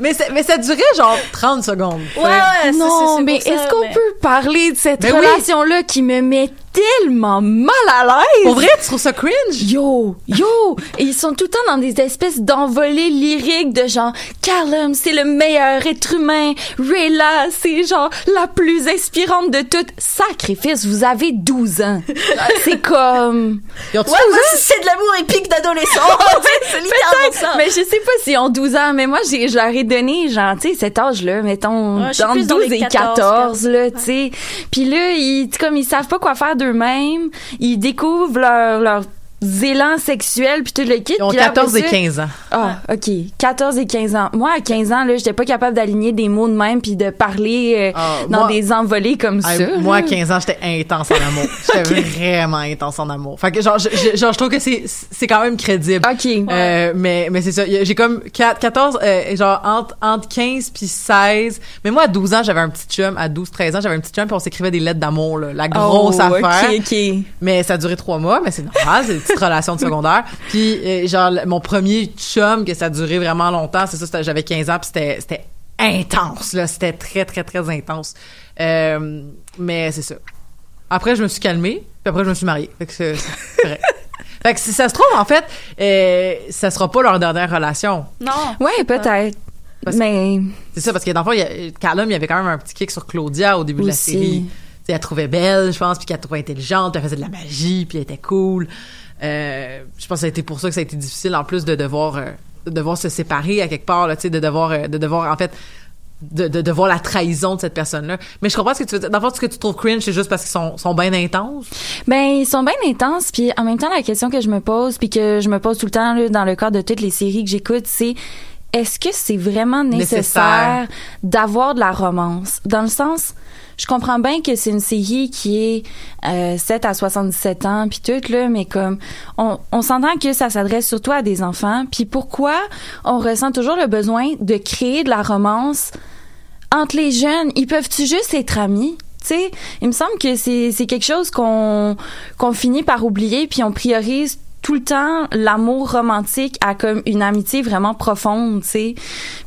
mais, c'est- mais ça durait genre 30 secondes. Ouais, ouais, Non, mais est-ce qu'on mais- peut parler de cette Ben oui. relation-là qui me met tellement mal à l'aise? Pour vrai, tu trouves ça cringe? Yo, yo! Et ils sont tout le temps dans des espèces d'envolées lyriques de genre, Callum, c'est le meilleur être humain. Rayla, c'est genre la plus inspirante de toutes. Sacrifice, vous avez 12 ans. c'est comme... Ils ont tous Ouais, 12 moi, ans? c'est- c'est de l'amour épique d'adolescent. c'est littéralement ça. Mais je sais pas s'ils ont 12 ans, mais moi, j'ai, je leur ai donné, genre, tu sais, cet âge-là, mettons, Ouais, entre plus dans 12 les et 14, 14, là, tu sais. Puis là, ils, comme, ils savent pas quoi faire d'eux-mêmes, ils découvrent leur, leur élans sexuels puis tout le kit. Ils ont puis là, après 14 et ça- 15 ans. Ah, OK. 14 et 15 ans. Moi, à 15 ans, là, j'étais pas capable d'aligner des mots de même puis de parler euh, Ah, dans moi- des envolées comme ça. moi, à là. 15 ans, j'étais intense en amour. J'étais vraiment intense en amour. Fait que, genre, je, je- genre, je trouve que c'est, c'est quand même crédible. OK. Euh, mais, mais c'est ça. J'ai comme 4, 14, euh, genre, entre, entre 15 puis 16. Mais moi, à 12 ans, j'avais un petit chum. À 12, 13 ans, j'avais un petit chum puis on s'écrivait des lettres d'amour, là. La grosse Oh, affaire. OK, OK. Mais ça a duré trois mois, mais c'est normal, petite relation de secondaire. Puis, euh, genre, mon premier chum, que ça a duré vraiment longtemps, c'est ça, j'avais 15 ans, puis c'était, c'était intense, là. C'était très, très, très intense. Euh, mais c'est ça. Après, je me suis calmée, puis après, je me suis mariée. Fait que c'est correct. Fait que si ça se trouve, en fait, euh, ça sera pas leur dernière relation. Non. Ouais, peut-être. Parce- Mais C'est ça, parce que dans le fond, il y a- Callum, il y avait quand même un petit kick sur Claudia au début de la série. Tu sais, elle la trouvait belle, je pense, puis qu'elle trouvait intelligente, puis elle faisait de la magie, puis elle était cool. Euh, je pense que ça a été pour ça que ça a été difficile, en plus de devoir, euh, de devoir se séparer à quelque part, là, tu sais, de devoir, euh, de devoir, en fait, de, de, de voir la trahison de cette personne-là. Mais je comprends ce que tu veux dire. Dans le fond, ce que tu trouves cringe, c'est juste parce qu'ils sont, sont bien intenses? Ben, ils sont bien intenses, puis en même temps, la question que je me pose, puis que je me pose tout le temps là, dans le cadre de toutes les séries que j'écoute, c'est est-ce que c'est vraiment nécessaire, Nécessaire. d'avoir de la romance? Dans le sens, je comprends bien que c'est une série qui est euh, 7 à 77 ans, puis tout, là, mais comme, on, on s'entend que ça s'adresse surtout à des enfants, puis pourquoi on ressent toujours le besoin de créer de la romance entre les jeunes, ils peuvent-tu juste être amis? Tu sais, il me semble que c'est c'est quelque chose qu'on qu'on finit par oublier puis on priorise tout le temps l'amour romantique à comme une amitié vraiment profonde, tu sais.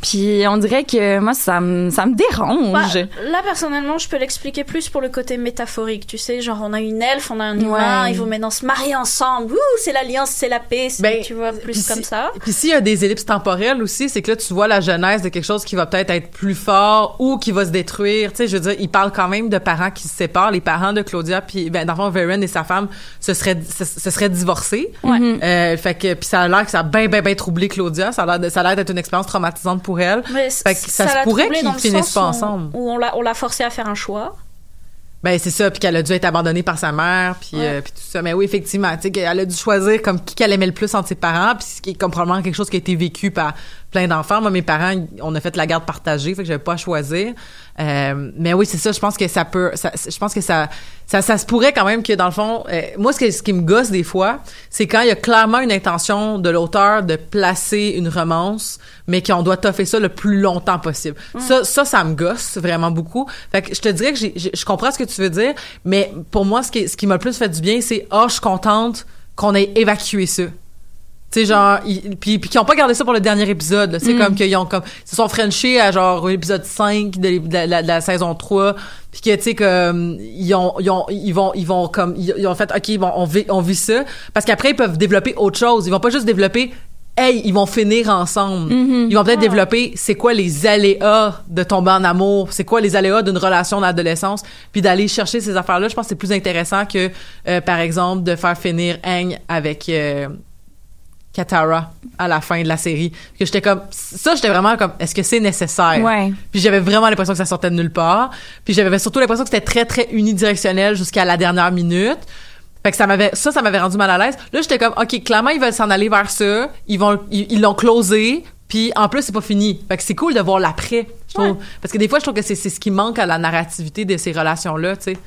Puis on dirait que moi ça me ça me dérange. Bah, là personnellement, je peux l'expliquer plus pour le côté métaphorique, tu sais, genre on a une elfe, on a un humain, Ouais. ils vont maintenant se marier ensemble. Ouh, c'est l'alliance, c'est la paix, Ben, tu vois plus Puis comme si- ça. Puis s'il y a des ellipses temporelles aussi, c'est que là, tu vois la genèse de quelque chose qui va peut-être être plus fort ou qui va se détruire. Tu sais, je veux dire, il parle quand même de parents qui se séparent. Les parents de Claudia, puis ben, dans le fond, Varen et sa femme se seraient, se, se seraient divorcés. Euh, fait que, puis ça a l'air que ça a bien, bien, bien troublé Claudia. Ça a l'air de- ça a l'air d'être une expérience traumatisante pour elle. Mais Fait que ça, se pourrait qu'ils finissent pas où- ensemble. Où on l'a on l'a forcé à faire un choix. Ben c'est ça, puis qu'elle a dû être abandonnée par sa mère, puis Ouais. euh, tout ça. Mais oui, effectivement, tu sais, qu'elle a dû choisir comme qui qu'elle aimait le plus entre ses parents, puis ce qui est comme probablement quelque chose qui a été vécu par plein d'enfants. Moi, mes parents, on a fait la garde partagée, fait que j'avais pas à choisir. Euh, mais oui, c'est ça. Je pense que ça peut, ça, je pense que ça, ça, ça se pourrait quand même que dans le fond, euh, moi, ce, que, ce qui me gosse des fois, c'est quand il y a clairement une intention de l'auteur de placer une romance, mais qu'on doit toffer ça le plus longtemps possible. Ça, ça, ça me gosse vraiment beaucoup. Fait que je te dirais que j'ai- je comprends ce que tu veux dire, mais pour moi, ce qui, ce qui m'a le plus fait du bien, c'est ah, je suis contente qu'on ait évacué ça. Tu sais, genre, ils- puis, puis qu'ils ont pas gardé ça pour le dernier épisode. C'est comme qu'ils ont comme, ils se sont frenchés à genre l'épisode 5 de, de la, de la saison 3. Puis que, tu sais, comme, ils ont, ils ont, ils vont, ils vont comme, ils, ont fait, OK, bon, on vit, on vit ça. Parce qu'après, ils peuvent développer autre chose. Ils vont pas juste développer, hey, ils vont finir ensemble. Ils vont peut-être développer, c'est quoi les aléas de tomber en amour? C'est quoi les aléas d'une relation d'adolescence? Puis d'aller chercher ces affaires-là, je pense que c'est plus intéressant que, euh, par exemple, de faire finir Aang avec, euh, Katara à la fin de la série. Que j'étais comme ça, j'étais vraiment comme est-ce que c'est nécessaire? Ouais. Puis j'avais vraiment l'impression que ça sortait de nulle part. Puis j'avais surtout l'impression que c'était très très unidirectionnel jusqu'à la dernière minute. Fait que ça m'avait ça ça m'avait rendu mal à l'aise. Là, j'étais comme OK, clairement ils veulent s'en aller vers ça. Ils vont ils l'ont closé. Puis en plus c'est pas fini. Fait que c'est cool de voir l'après. Je trouve parce que des fois je trouve que c'est c'est ce qui manque à la narrativité de ces relations là, tu sais.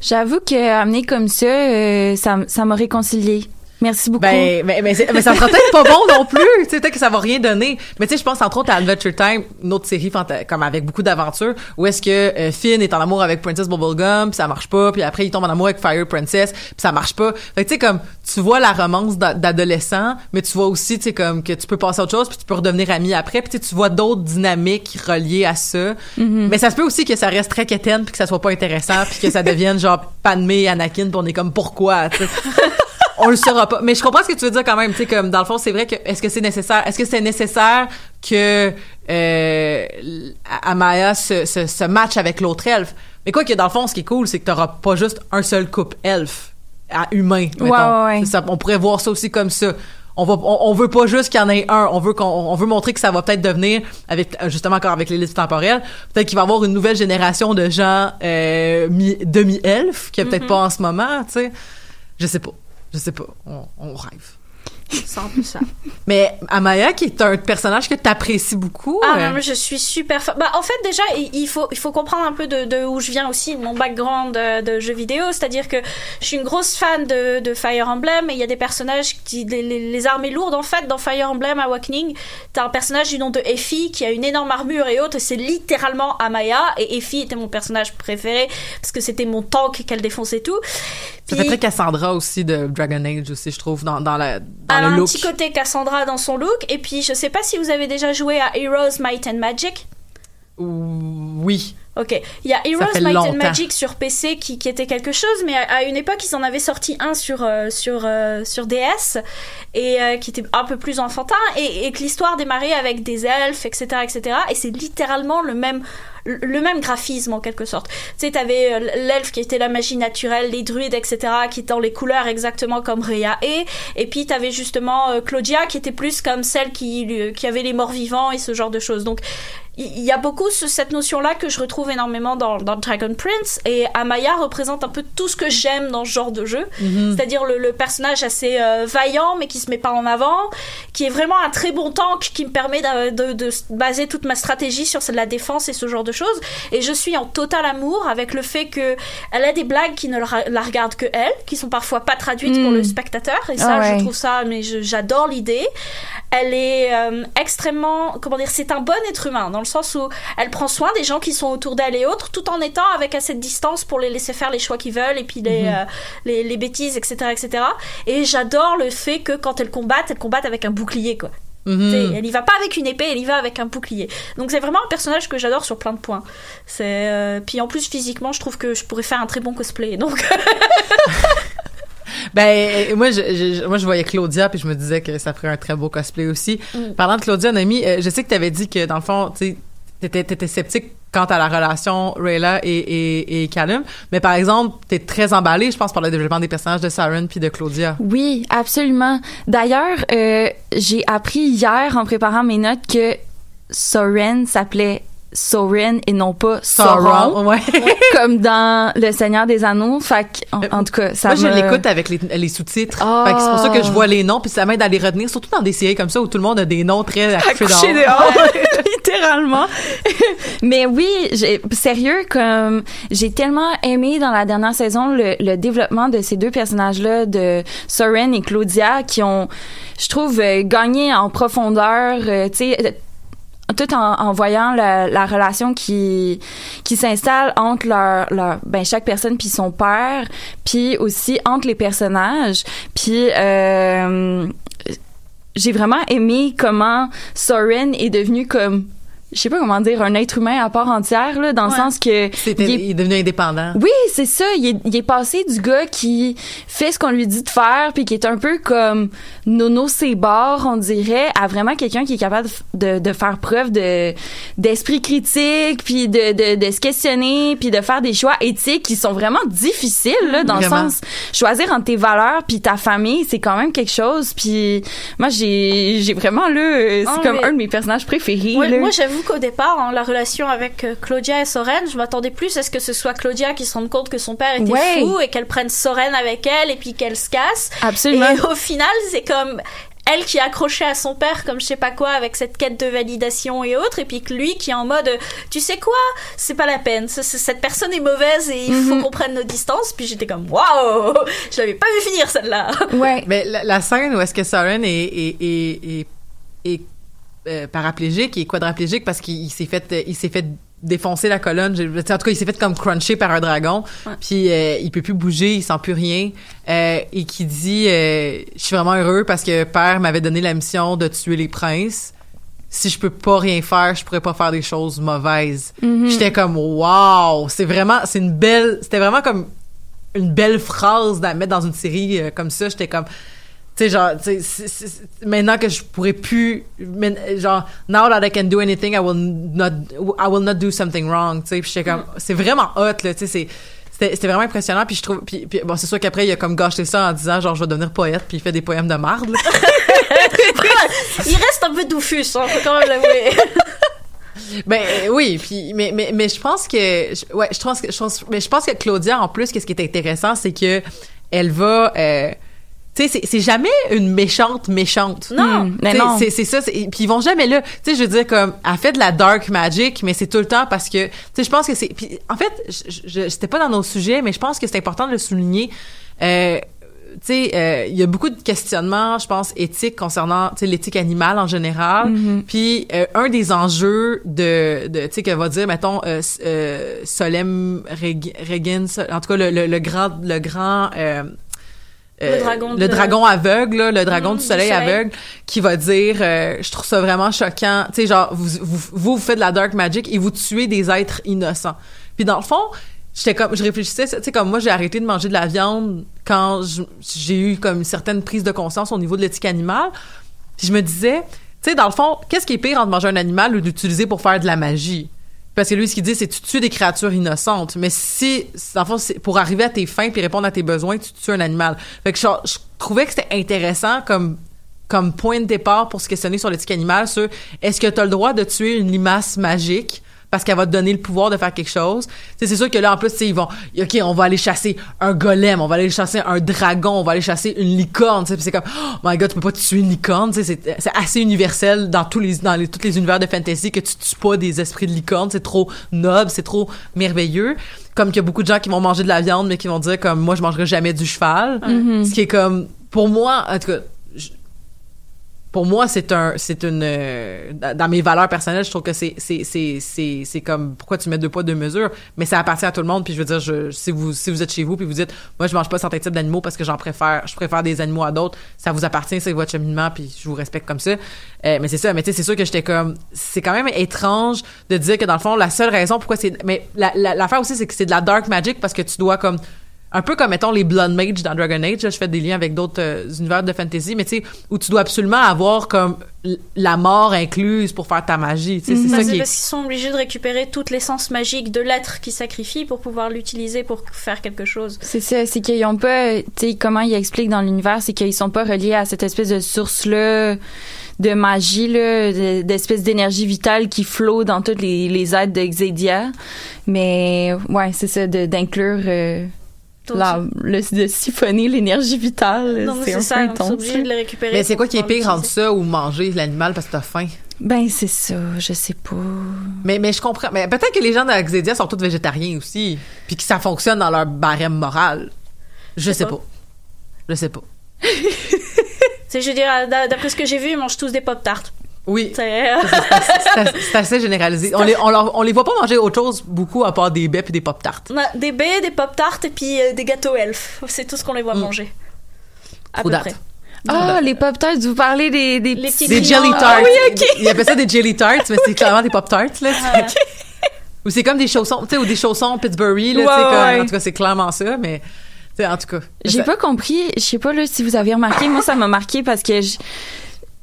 J'avoue que amener comme ça, euh, ça, ça m'a réconcilié. Merci beaucoup. Ben, mais, mais, c'est- mais ça sera peut-être pas bon non plus. Tu sais, peut-être que ça va rien donner. Mais tu sais, je pense entre autres à Adventure Time, une autre série comme avec beaucoup d'aventures, où est-ce que euh, Finn est en amour avec Princess Bubblegum, puis ça marche pas, puis après il tombe en amour avec Fire Princess, puis ça marche pas. Fait que tu sais comme tu vois la romance d'a- d'adolescent, mais tu vois aussi tu sais comme que tu peux passer à autre chose, puis tu peux redevenir ami après, puis tu vois d'autres dynamiques reliées à ça. Mais ça se peut aussi que ça reste très quétaine, puis que ça soit pas intéressant, puis que ça devienne genre Padmé et Anakin, puis on est comme pourquoi, on le saura pas. Mais je comprends ce que tu veux dire quand même. Tu sais, comme dans le fond, c'est vrai que est-ce que c'est nécessaire Est-ce que c'est nécessaire que euh, Amaya se, se, se matche avec l'autre elfe? Mais quoi que dans le fond, ce qui est cool, c'est que t'auras pas juste un seul couple elfe à humain. ouais, ouais. Ça, on pourrait voir ça aussi comme ça. On va, on, on veut pas juste qu'il y en ait un. On veut qu'on, on veut montrer que ça va peut-être devenir avec, justement encore avec les listes temporelles. Peut-être qu'il va y avoir une nouvelle génération de gens euh, mi- demi-elfes qu'il y a peut-être pas en ce moment. Tu sais, je sais pas. Je sais pas. On, on rêve. Mais Amaya, qui est un personnage que tu apprécies beaucoup. Ah, euh, non, je suis super fan. Bah, en fait, déjà, il faut, il faut comprendre un peu de, de où je viens aussi, de mon background de, de jeux vidéo. C'est-à-dire que je suis une grosse fan de, de Fire Emblem et il y a des personnages qui, les, les- armées lourdes, en fait, dans Fire Emblem Awakening. T'as un personnage du nom de Effie qui a une énorme armure et autres, et c'est littéralement Amaya. Et Effie était mon personnage préféré parce que c'était mon tank qu'elle défonçait tout. ça fait très Cassandra aussi de Dragon Age aussi, je trouve, dans, dans, la, dans elle a un look. petit côté Cassandra dans son look. Et puis, je sais pas si vous avez déjà joué à Heroes Might and Magic. Oui. Ok, il y a Heroes Might and. Magic sur PC qui, qui était quelque chose, mais à, à une époque ils en avaient sorti un sur euh, sur euh, sur DS et euh, qui était un peu plus enfantin et, et que l'histoire démarrait avec des elfes, etc., etc. Et c'est littéralement le même le même graphisme en quelque sorte. Tu sais, t'avais l'elfe qui était la magie naturelle, les druides, etc., qui étaient dans les couleurs exactement comme Rhea est, et puis t'avais justement Claudia qui était plus comme celle qui qui avait les morts vivants et ce genre de choses. Donc il y a beaucoup ce- cette notion-là que je retrouve énormément dans, dans Dragon Prince et Amaya représente un peu tout ce que j'aime dans ce genre de jeu, c'est-à-dire le, le personnage assez euh, vaillant mais qui se met pas en avant, qui est vraiment un très bon tank qui me permet de, de- de baser toute ma stratégie sur la défense et ce genre de choses. Et je suis en total amour avec le fait que elle a des blagues qui ne la, regardent que elle, qui sont parfois pas traduites pour Mm. le spectateur et ça Ah ouais. je trouve ça mais j'adore l'idée. Elle est euh, extrêmement comment dire c'est un bon être humain dans le sens où elle prend soin des gens qui sont autour d'elle et autres, tout en étant avec assez de distance pour les laisser faire les choix qu'ils veulent et puis les, Mhm. euh, les, les bêtises, etc., etc. Et j'adore le fait que quand elle combatte, elle combatte avec un bouclier, quoi. Mhm. Elle y va pas avec une épée, elle y va avec un bouclier. Donc c'est vraiment un personnage que j'adore sur plein de points. C'est euh, puis en plus physiquement, je trouve que je pourrais faire un très bon cosplay. Donc Ben, moi, je, je- moi, je voyais Claudia, puis je me disais que ça ferait un très beau cosplay aussi. Mm. Parlant de Claudia, Noémie, euh, je sais que tu avais dit que, dans le fond, tu t'étais, t'étais sceptique quant à la relation Rayla et, et, et Callum, mais par exemple, t'es très emballée, je pense, par le développement des personnages de Siren puis de Claudia. Oui, absolument. D'ailleurs, euh, j'ai appris hier en préparant mes notes que Soren s'appelait Soren et non pas Sauron, Sauron, ouais. comme dans Le Seigneur des Anneaux. Fait que, en, en tout cas, ça Moi, je l'écoute avec les, les sous-titres. Ah. Fait que c'est pour ça que je vois les noms, puis ça m'aide à les retenir, surtout dans des séries comme ça où tout le monde a des noms très accouchés Accouché dehors. dehors, littéralement. Mais oui, sérieux, comme j'ai tellement aimé dans la dernière saison le, le développement de ces deux personnages-là, de Soren et Claudia, qui ont, je trouve, euh, gagné en profondeur. euh, tu sais. Tout en, voyant la, la relation qui qui s'installe entre leur ben chaque personne puis son père puis aussi entre les personnages. Puis euh, j'ai vraiment aimé comment Soren est devenu comme je sais pas comment dire un être humain à part entière là dans le sens que il est- il est devenu indépendant. oui, c'est ça. Il est, il est passé du gars qui fait ce qu'on lui dit de faire, puis qui est un peu comme Nono Sébar, on dirait, à vraiment quelqu'un qui est capable de, de faire preuve de d'esprit critique, puis de, de, de se questionner, puis de faire des choix éthiques qui sont vraiment difficiles, là, dans Vraiment. le sens choisir entre tes valeurs puis ta famille, c'est quand même quelque chose. Puis moi, j'ai j'ai vraiment là, euh, c'est Ah, comme mais- un de mes personnages préférés. Ouais, là. moi, j'avoue qu'au départ, hein, la relation avec euh, Claudia et Soren, je m'attendais plus à ce que ce soit Claudia qui se rende compte que son père était Ouais. fou et qu'elle prenne Soren avec elle et puis qu'elle se casse. Absolument. Et au final, c'est comme elle qui est accrochée à son père comme je sais pas quoi avec cette quête de validation et autres et puis que lui qui est en mode euh, tu sais quoi c'est pas la peine Ce- ce- cette personne est mauvaise et il faut Mhm. qu'on prenne nos distances puis j'étais comme waouh je l'avais pas vu finir celle-là Ouais. Mais la, la scène où est-ce que Soren est, est, est, est, est, euh, paraplégique et quadraplégique parce qu'il il s'est fait euh, il s'est fait défoncer la colonne. En tout cas il s'est fait comme cruncher par un dragon. Ouais. puis euh, il peut plus bouger il sent plus rien. Euh, et qui dit euh, je suis vraiment heureux parce que père m'avait donné la mission de tuer les princes. Si je peux pas rien faire je pourrais pas faire des choses mauvaises. Mhm. j'étais comme wow! C'est vraiment c'est une belle c'était vraiment comme une belle phrase à mettre dans une série comme ça. J'étais comme tu sais genre tu sais, c'est- c'est- c'est- maintenant que je pourrais plus genre now that I can do anything I will not I will not do something wrong tu sais. Puis j'étais comme c'est vraiment hot là tu sais c'est c'était vraiment impressionnant. Puis je trouve puis, puis bon c'est sûr qu'après il a comme gâché ça en disant genre je vais devenir poète puis il fait des poèmes de marde il reste un peu doufus hein, faut quand même l'avouer. Ben euh, oui, puis mais mais mais je pense que je- ouais, je pense que je pense mais je pense que Claudia en plus qu'est-ce qui est intéressant c'est que elle va euh, tu sais c'est c'est jamais une méchante méchante. Non. Hmm, mais non. c'est c'est ça puis ils vont jamais là. Tu sais je veux dire comme elle fait de la dark magic mais c'est tout le temps parce que tu sais je pense que c'est puis en fait je, je- c'était pas dans nos sujets mais je pense que c'est important de le souligner. Euh, tu sais, euh, il y a beaucoup de questionnements, je pense, éthiques concernant, tu sais, l'éthique animale en général. Mhm. Puis euh, un des enjeux de, de tu sais, que va dire, mettons, euh, S- euh, Solem Reg- en tout cas le, le, le grand, le grand. Euh, Le dragon le de- dragon aveugle, là, le dragon Mhm, du du soleil aveugle, qui va dire, euh, je trouve ça vraiment choquant. Tu sais, genre, vous, vous, vous, vous faites de la dark magic et vous tuez des êtres innocents. Puis dans le fond, j'étais comme, je réfléchissais, tu sais, comme moi, j'ai arrêté de manger de la viande quand j'ai eu comme une certaine prise de conscience au niveau de l'éthique animale. Puis je me disais, tu sais, dans le fond, qu'est-ce qui est pire entre manger un animal ou d'utiliser pour faire de la magie? Parce que lui, ce qu'il dit, c'est tu tues des créatures innocentes. Mais si, fond, c'est pour arriver à tes fins puis répondre à tes besoins, tu tues un animal. Fait que je, je trouvais que c'était intéressant comme comme point de départ pour se questionner sur l'éthique animale sur est-ce que tu as le droit de tuer une limace magique parce qu'elle va te donner le pouvoir de faire quelque chose. C'est sûr que là, en plus, ils vont, OK, on va aller chasser un golem, on va aller chasser un dragon, on va aller chasser une licorne, tu c'est comme, oh my god, tu peux pas tuer une licorne, c'est, c'est assez universel dans tous les, dans les, tous les univers de fantasy que tu tues pas des esprits de licorne, c'est trop noble, c'est trop merveilleux. Comme qu'il y a beaucoup de gens qui vont manger de la viande, mais qui vont dire comme, moi, je mangerai jamais du cheval. Mhm. Ce qui est comme, pour moi, en tout cas, pour moi, c'est un, c'est une, euh, dans mes valeurs personnelles, je trouve que c'est, c'est, c'est, c'est, c'est comme, pourquoi tu mets deux poids, deux mesures, mais ça appartient à tout le monde, puis je veux dire, je, si vous, si vous êtes chez vous, puis vous dites, moi, je mange pas certains types d'animaux parce que j'en préfère, je préfère des animaux à d'autres, ça vous appartient, c'est votre cheminement, puis je vous respecte comme ça. Euh, mais c'est ça, mais tu sais, c'est sûr que j'étais comme, c'est quand même étrange de dire que dans le fond, la seule raison pourquoi c'est, mais la, la- l'affaire aussi, c'est que c'est de la dark magic parce que tu dois comme, un peu comme mettons les Blood Mage dans Dragon Age, là, je fais des liens avec d'autres euh, univers de fantasy, mais tu sais où tu dois absolument avoir comme la mort incluse pour faire ta magie, tu sais, c'est Bah, ça c'est qui est parce qu'ils sont obligés de récupérer toute l'essence magique de l'être qui sacrifie pour pouvoir l'utiliser pour faire quelque chose. C'est ça, c'est qu'ils ont pas, tu sais, comment ils expliquent dans l'univers, c'est qu'ils sont pas reliés à cette espèce de source-là de magie, là, de- d'espèce d'énergie vitale qui flot dans toutes les, les êtres de Xedia. Mais, ouais, c'est ça, d'inclure, euh, la, le, de siphonner l'énergie vitale. Non, mais c'est un peu ça, sont intense. de les récupérer. Mais c'est quoi qui est pire entre ça ou manger l'animal parce que t'as faim? Ben, c'est ça, je sais pas. Mais, mais je comprends. Mais peut-être que les gens de Xedia sont tous végétariens aussi, puis que ça fonctionne dans leur barème moral. Je sais pas. Je sais pas. C'est, je veux dire, d'a- d'après ce que j'ai vu, ils mangent tous des pop-tarts. Oui. C'est- C'est assez- généralisé. On les, on, leur- on les voit pas manger autre chose beaucoup à part des baies et des pop-tarts. Des baies, des pop-tarts et puis euh, des gâteaux elfes. C'est tout ce qu'on les voit manger. À Trou peu date. près. Ah, les pop-tarts, vous parlez des, des Les petits... petits Des jelly Ah tarts. oui, ok. Ils appellent ça des jelly tarts, mais c'est clairement des pop tarts, là. Ah. Ou c'est comme des chaussons, tu sais, ou des chaussons Pittsburgh, là, Ouais, tu sais, comme- ouais. en tout cas, c'est clairement ça, mais, tu sais, en tout cas. J'ai Ça- pas compris, je sais pas là si vous avez remarqué, moi ça m'a marqué parce que je,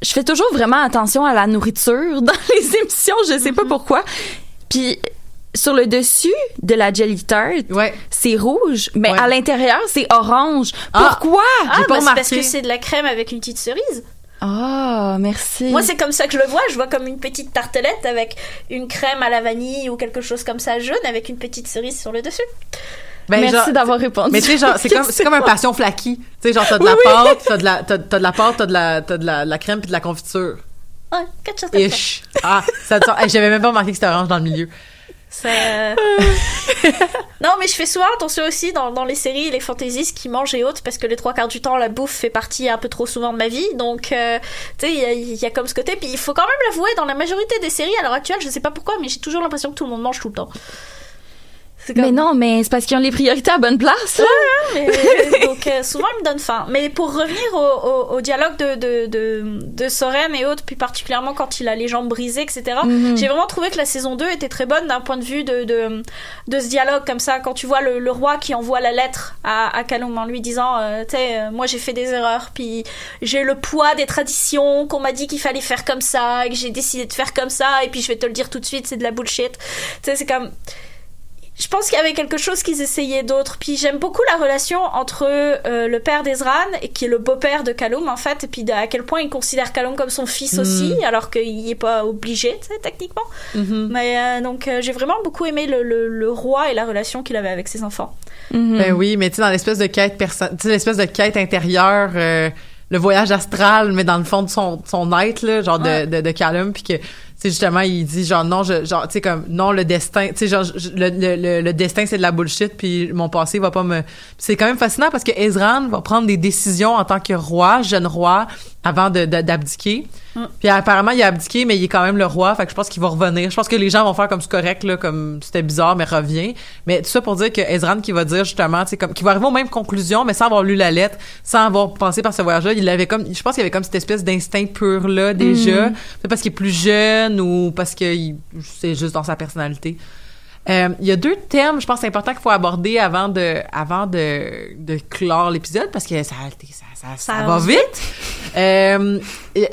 je fais toujours vraiment attention à la nourriture dans les émissions, je sais pas pourquoi. Puis sur le dessus de la jelly tart, Ouais. c'est rouge, mais Ouais. à l'intérieur c'est orange. Ah. Pourquoi? Ah, J'ai pas bah, c'est parce que c'est de la crème avec une petite cerise. Ah, merci. Moi, c'est comme ça que je le vois. Je vois comme une petite tartelette avec une crème à la vanille ou quelque chose comme ça jaune avec une petite cerise sur le dessus. Ben, Merci d'avoir répondu. Mais tu sais, genre, c'est comme, c'est comme un passion flaky. Tu sais, genre, t'as de la pâte, t'as de la, t'as, t'as de la pâte, t'as de la, t'as de la, de la crème puis de la confiture. Ah, quelque chose. Ish. Ah, ça hey, j'avais même pas remarqué que c'était orange dans le milieu. Ça- non, mais je fais souvent attention aussi dans, dans les séries et les fantaisies qu'ils mangent et autres parce que les trois quarts du temps, la bouffe fait partie un peu trop souvent de ma vie. Donc, euh, tu sais, il y y, a comme ce côté. Puis il faut quand même l'avouer, dans la majorité des séries à l'heure actuelle, je sais pas pourquoi, mais j'ai toujours l'impression que tout le monde mange tout le temps. Comme- Mais non, mais c'est parce qu'ils ont les priorités à bonne place. là. Mais, donc euh, souvent il me donne faim. Mais pour revenir au, au- au dialogue de, de, de, de Soren et autres, puis particulièrement quand il a les jambes brisées, etc., Mhm. j'ai vraiment trouvé que la saison 2 était très bonne d'un point de vue de, de, de ce dialogue comme ça. Quand tu vois le, le roi qui envoie la lettre à, à Calum en lui disant, euh, tu sais, euh, moi j'ai fait des erreurs, puis j'ai le poids des traditions, qu'on m'a dit qu'il fallait faire comme ça, et que j'ai décidé de faire comme ça, et puis je vais te le dire tout de suite, c'est de la bullshit. Tu sais, c'est comme je pense qu'il y avait quelque chose qu'ils essayaient d'autre. Puis j'aime beaucoup la relation entre euh, le père d'Ezran, et qui est le beau-père de Kaloum en fait, et puis de- à quel point il considère Kaloum comme son fils Mm. aussi, alors qu'il n'est pas obligé, tu sais, techniquement. Mm-hmm. Mais euh, donc euh, j'ai vraiment beaucoup aimé le, le- le roi et la relation qu'il avait avec ses enfants. Mhm. Ben oui, mais tu sais, dans l'espèce de quête perso- tu sais, l'espèce de quête intérieure, euh, le voyage astral, mais dans le fond de son, de son être, là, genre Ouais. de, de, de Callum, puis que, sais, justement, il dit, genre, non, je, genre, tu sais, comme, non, le destin, tu sais, genre, je- le, le, le, le destin, c'est de la bullshit, puis mon passé va pas me... C'est quand même fascinant parce que Ezran va prendre des décisions en tant que roi, jeune roi, avant de, de- d'abdiquer. Mm. Puis apparemment, il a abdiqué, mais il est quand même le roi, fait que je pense qu'il va revenir. Je pense que les gens vont faire comme c'est correct, là, comme c'était bizarre, mais revient. Mais tout ça pour dire que Ezran qui va dire justement, tu sais, comme, qui va arriver aux mêmes conclusions, mais sans avoir lu la lettre, sans avoir pensé par ce voyage-là, il avait comme, je pense qu'il avait comme cette espèce d'instinct pur-là, déjà. Peut-être parce qu'il est plus jeune ou parce que c'est juste dans sa personnalité. Euh, Il y a deux thèmes, je pense, importants qu'il faut aborder avant de, avant de, de clore l'épisode parce que ça, ça, ça, ça, Ça va vite. Euh, euh,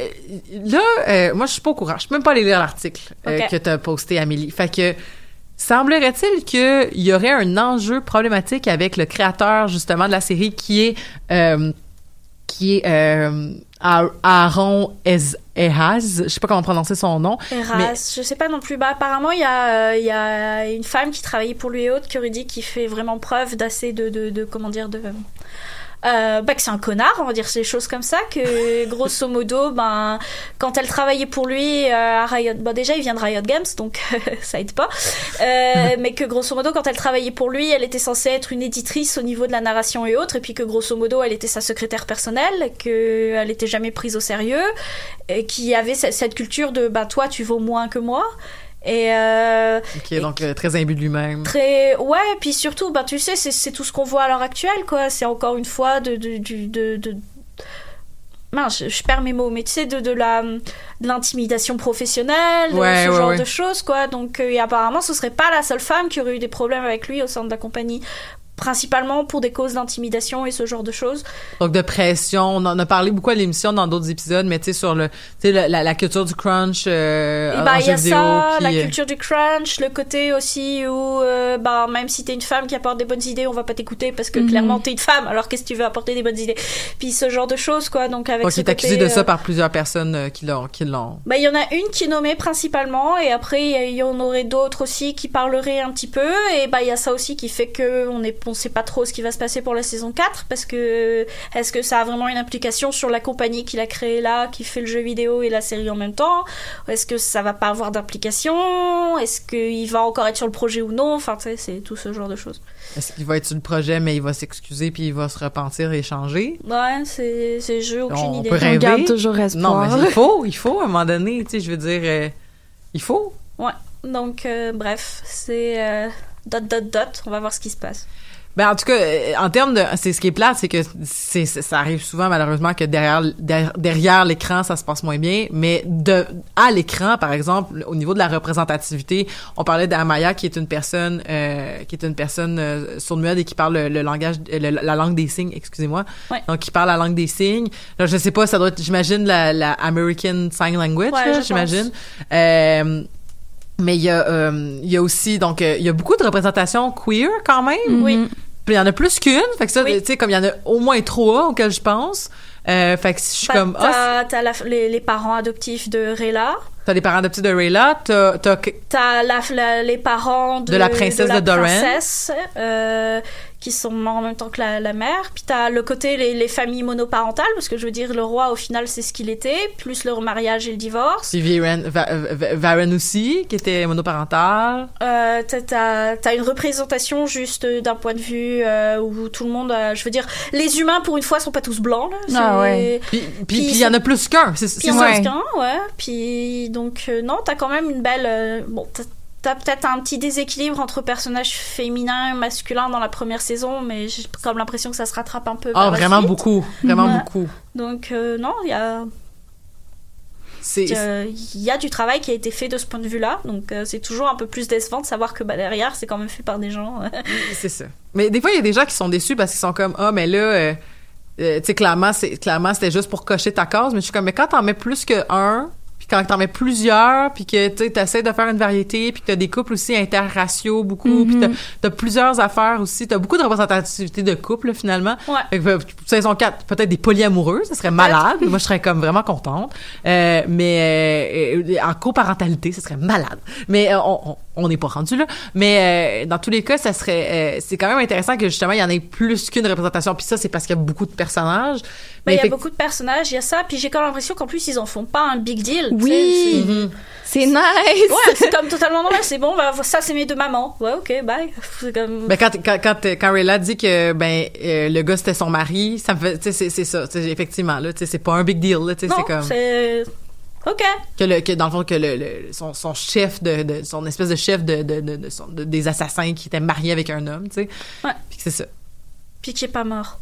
là, euh, moi, je suis pas au courant. Je peux même pas aller lire l'article que tu as posté, Amélie. Fait que semblerait-il qu'il y aurait un enjeu problématique avec le créateur, justement, de la série qui est qui est Aaron Ez- Ehaz. Je sais pas comment prononcer son nom. Eras, je sais pas non plus. Bah, apparemment, il y, a, euh, y a une femme qui travaillait pour lui et autres qui aurait dit qu'il fait vraiment preuve d'assez de, de, de- comment dire, de, euh, bah, que c'est un connard, on va dire ces choses comme ça, que grosso modo, ben, quand elle travaillait pour lui euh, à Riot, bon déjà il vient de Riot Games, donc ça aide pas, euh, mais que grosso modo quand elle travaillait pour lui, elle était censée être une éditrice au niveau de la narration et autres, et puis que grosso modo elle était sa secrétaire personnelle, qu'elle était jamais prise au sérieux, et qui avait ce- cette culture de bah toi tu vaux moins que moi. Et euh, Ok, donc euh, très imbu de lui-même. très ouais et puis surtout bah tu sais c'est tout ce qu'on voit à l'heure actuelle quoi c'est encore une fois de de de, de, de- Mince, je, je perds mes mots, mais tu sais, de, de la de l'intimidation professionnelle, Ouais, ce ouais, genre ouais. de choses, quoi. Donc, euh, et apparemment, ce serait pas la seule femme qui aurait eu des problèmes avec lui au sein de la compagnie, principalement pour des causes d'intimidation et ce genre de choses. Donc de pression, on en a parlé beaucoup à l'émission dans d'autres épisodes, mais tu sais sur le, tu sais la, la- la culture du crunch euh, Et en bah, il y a vidéo, ça, la euh, culture du crunch, le côté aussi où, euh, bah, même si t'es une femme qui apporte des bonnes idées, on va pas t'écouter parce que Mhm. clairement t'es une femme, alors qu'est-ce que tu veux apporter des bonnes idées? Puis ce genre de choses, quoi. Donc avec donc il est accusé de ça euh, par plusieurs personnes qui l'ont, qui l'ont. Bah, il y en a une qui est nommée principalement, et après, il y y en aurait d'autres aussi qui parleraient un petit peu, et bah, il y a ça aussi qui fait que on est, on sait pas trop ce qui va se passer pour la saison 4, parce que, est-ce que ça a vraiment une implication sur la compagnie qui l'a créé là, qui fait le jeu vidéo et la série en même temps? Est-ce que ça va pas avoir d'implication? Est-ce qu'il va encore être sur le projet ou non? Enfin, tu sais, c'est tout ce genre de choses. Est-ce qu'il va être sur le projet, mais il va s'excuser puis il va se repentir et changer? Ouais, c'est, c'est, j'ai aucune On idée. peut rêver. garde toujours Non, espoir. mais il faut, il faut à un moment donné, tu sais, je veux dire, euh, il faut. Ouais. Donc, euh, bref, c'est, euh, dot, dot, dot. On va voir ce qui se passe. Ben en tout cas, euh, en termes de, c'est ce qui est plate, c'est que c'est c'est- ça arrive souvent malheureusement que derrière derrière, derrière l'écran ça se passe moins bien, mais de à l'écran par exemple au niveau de la représentativité, on parlait d'Amaya qui est une personne euh, qui est une personne euh, sourd-muette et qui parle le, le langage euh, le- la langue des signes, excusez-moi. Ouais. Donc qui parle la langue des signes. Là, je sais pas, ça doit être j'imagine la, la American Sign Language, Ouais, j'imagine. Euh, mais il y a euh, il y a aussi donc il y a beaucoup de représentations queer quand même. Oui. Il y en a plus qu'une. Fait que ça, Oui. tu sais, comme il y en a au moins trois auxquels je pense. Euh, fait que je suis comme, t'as, t'as la- les, les parents adoptifs de Rayla. t'as les parents adoptifs de Rayla, t'as, t'as, T'as la, la- les parents de, De la princesse de Doran. princesse, euh, qui sont morts en même temps que la, la mère. Puis t'as le côté les, les familles monoparentales, parce que je veux dire, le roi, au final, c'est ce qu'il était, plus le mariage et le divorce. puis Viren, Va- Va- Varen aussi, qui était monoparental. Euh, t'as, t'as, t'as une représentation juste d'un point de vue euh, où tout le monde, euh, je veux dire, les humains pour une fois sont pas tous blancs. Là, Ah ouais. Puis, il y en a plus qu'un. C'est, c'est Puis en ça. reste qu'un, ouais. Puis donc, euh, non, t'as quand même une belle. euh, bon, t'as- peut-être un petit déséquilibre entre personnages féminins et masculins dans la première saison, mais j'ai comme l'impression que ça se rattrape un peu. Ah, la vraiment suite. beaucoup. Vraiment Ouais. beaucoup. Donc, euh, non, il y a. Euh, Il y a du travail qui a été fait de ce point de vue-là, donc euh, c'est toujours un peu plus décevant de savoir que bah, derrière c'est quand même fait par des gens. euh, c'est ça. Mais des fois, il y a des gens qui sont déçus parce qu'ils sont comme, ah, mais là, euh, euh, tu sais, clairement, c'est, clairement, c'était juste pour cocher ta case. Mais je suis comme, mais quand t'en mets plus que un, puis quand t'en mets plusieurs, puis que tu essaies de faire une variété, puis que t'as des couples aussi interraciaux beaucoup, puis t'as, t'as plusieurs affaires aussi, t'as beaucoup de représentativité de couples finalement. Ouais. Fait que, euh, saison 4, peut-être des polyamoureux, ça serait malade. Moi, je serais comme vraiment contente. Euh, mais euh, euh, en coparentalité, ça serait malade. Mais euh, on, on- on n'est pas rendu là. Mais euh, dans tous les cas, ça serait, euh, c'est quand même intéressant que justement il y en ait plus qu'une représentation. Puis ça, c'est parce qu'il y a beaucoup de personnages. bah, Mais il y a beaucoup de personnages, il y a ça, puis j'ai quand même l'impression qu'en plus ils en font pas un big deal. Oui. c'est- Mhm. C'est nice. Ouais, c'est comme totalement normal. C'est bon, bah, ça, c'est mes deux mamans. Ouais, ok, bye. C'est comme. Ben quand quand quand, quand Rayla dit que ben euh, le gars c'était son mari, ça me fait, tu sais, c'est c'est ça, effectivement là, tu sais, c'est pas un big deal c'est comme c'est. Ok. que le que dans le fond que le, le- son, son chef de, de son espèce de chef de, de, de, son- des assassins qui était marié avec un homme, tu sais. Ouais. Puis c'est ça. Puis qui est pas mort.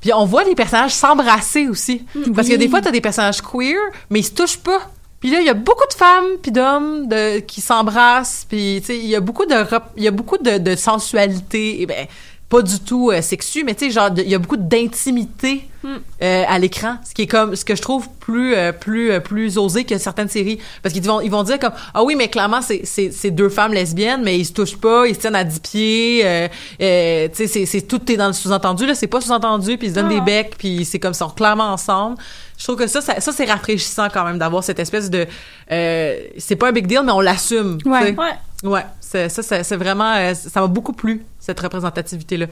Puis on voit les personnages s'embrasser aussi. Parce que des fois, t'as des personnages queer, mais ils se touchent pas. Puis là, il y a beaucoup de femmes puis d'hommes de, qui s'embrassent. Puis, tu sais, il y a beaucoup de, il y a beaucoup de, de sensualité. Et ben, pas du tout euh, sexu, mais tu sais, genre, il y a beaucoup d'intimité Hmm. euh, à l'écran. Ce qui est comme, ce que je trouve plus, euh, plus, euh, plus osé que certaines séries. Parce qu'ils vont, ils vont dire comme, ah oui, mais clairement, c'est, deux femmes lesbiennes, mais ils se touchent pas, ils se tiennent à 10 pieds. Tu sais, c'est, c'est tout est dans le sous-entendu, là. C'est pas sous-entendu, puis ils se donnent Ah. des becs, puis c'est comme, ils sont clairement ensemble. Je trouve que ça, ça, ça, c'est rafraîchissant quand même d'avoir cette espèce de, c'est pas un big deal, mais on l'assume. Ouais. Ouais. Ouais, ça, c'est vraiment, euh, ça m'a beaucoup plu cette représentativité-là.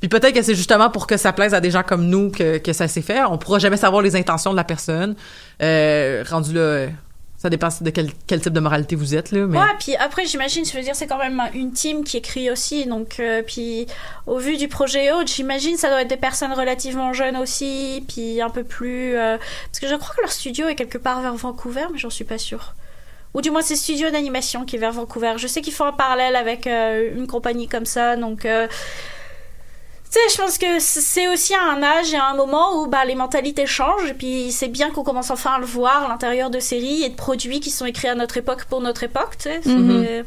Puis peut-être que c'est justement pour que ça plaise à des gens comme nous que, ça s'est fait. On pourra jamais savoir les intentions de la personne. Euh, rendu là, euh, ça dépend de quel, type de moralité vous êtes là. Ouais, puis après, j'imagine, je veux dire, c'est quand même une team qui écrit aussi. Donc, puis au vu du projet et autres, j'imagine, ça doit être des personnes relativement jeunes aussi, puis un peu plus. parce que je crois que leur studio est quelque part vers Vancouver, mais j'en suis pas sûre. Ou du moins, c'est studio d'animation qui est vers Vancouver. Je sais qu'ils font un parallèle avec euh, une compagnie comme ça, donc. euh, tu sais, je pense que c'est aussi à un âge et à un moment où bah, les mentalités changent, et puis c'est bien qu'on commence enfin à le voir à l'intérieur de séries et de produits qui sont écrits à notre époque pour notre époque, tu sais. c'est- Mhm.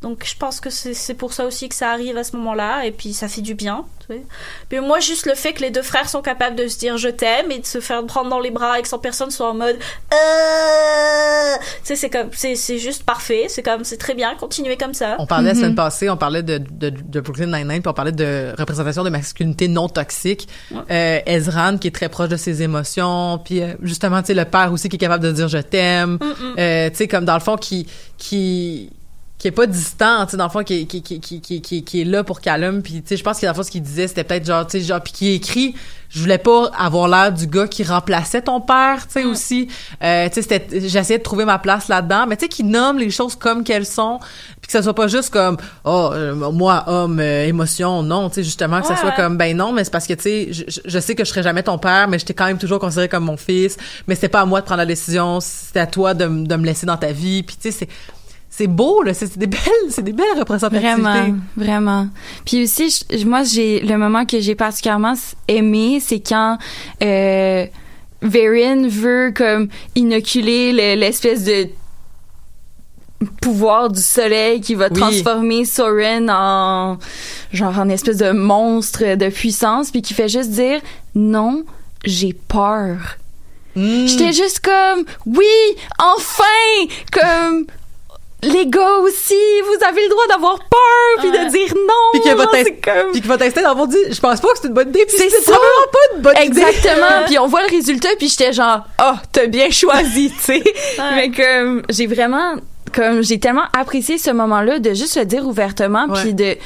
Donc je pense que c'est pour ça aussi que ça arrive à ce moment-là, et puis ça fait du bien, tu sais. Puis moi, juste le fait que les deux frères sont capables de se dire je t'aime et de se faire prendre dans les bras et que sans personne soit en mode euh... tu sais, c'est comme, c'est c'est juste parfait, c'est comme, c'est très bien, continuez comme ça. On parlait la Mhm. semaine passée, on parlait de, de, de Brooklyn Nine-Nine, puis on parlait de représentation de masculinité non toxique. Euh, Ezran, qui est très proche de ses émotions, puis euh, justement, tu sais, le père aussi qui est capable de dire je t'aime. Euh, tu sais, comme dans le fond, qui qui qui est pas distant, tu sais, dans le fond, qui, est- qui, qui, qui, qui, qui, est là pour Callum, puis tu sais, je pense que dans le fond, ce qu'il disait, c'était peut-être genre, tu sais, genre, puis qui écrit, je voulais pas avoir l'air du gars qui remplaçait ton père, tu sais, aussi. Euh, tu sais, c'était, j'essayais de trouver ma place là-dedans, mais tu sais, qui nomme les choses comme qu'elles sont, puis que ça soit pas juste comme, oh, euh, moi, homme, euh, émotion, non, tu sais, justement, que ça Ouais, soit ouais. comme, ben non, mais c'est parce que, tu sais, je, je- sais que je serai jamais ton père, mais je t'ai quand même toujours considéré comme mon fils, mais c'était pas à moi de prendre la décision, c'était à toi de, de me laisser dans ta vie, puis tu sais, c'est, c'est beau, là, c'est des belles, c'est des belles représentativités. Vraiment, vraiment. Puis aussi, je- moi, j'ai le moment que j'ai particulièrement aimé, c'est quand euh, Varian veut comme inoculer le- l'espèce de pouvoir du soleil qui va Oui. transformer Soren en genre en espèce de monstre de puissance puis qui fait juste dire non j'ai peur Mm. j'étais juste comme oui enfin comme les gars aussi vous avez le droit d'avoir peur puis Ouais. de dire non Puis t'in- c'est comme puis tester dans le fond, dit, je pense pas que c'est une bonne idée, C'est probablement pas une bonne idée. Exactement. puis on voit le résultat, puis j'étais genre, oh, t'as bien choisi, tu sais. Mais comme j'ai vraiment, comme j'ai tellement apprécié ce moment-là de juste le dire ouvertement, puis de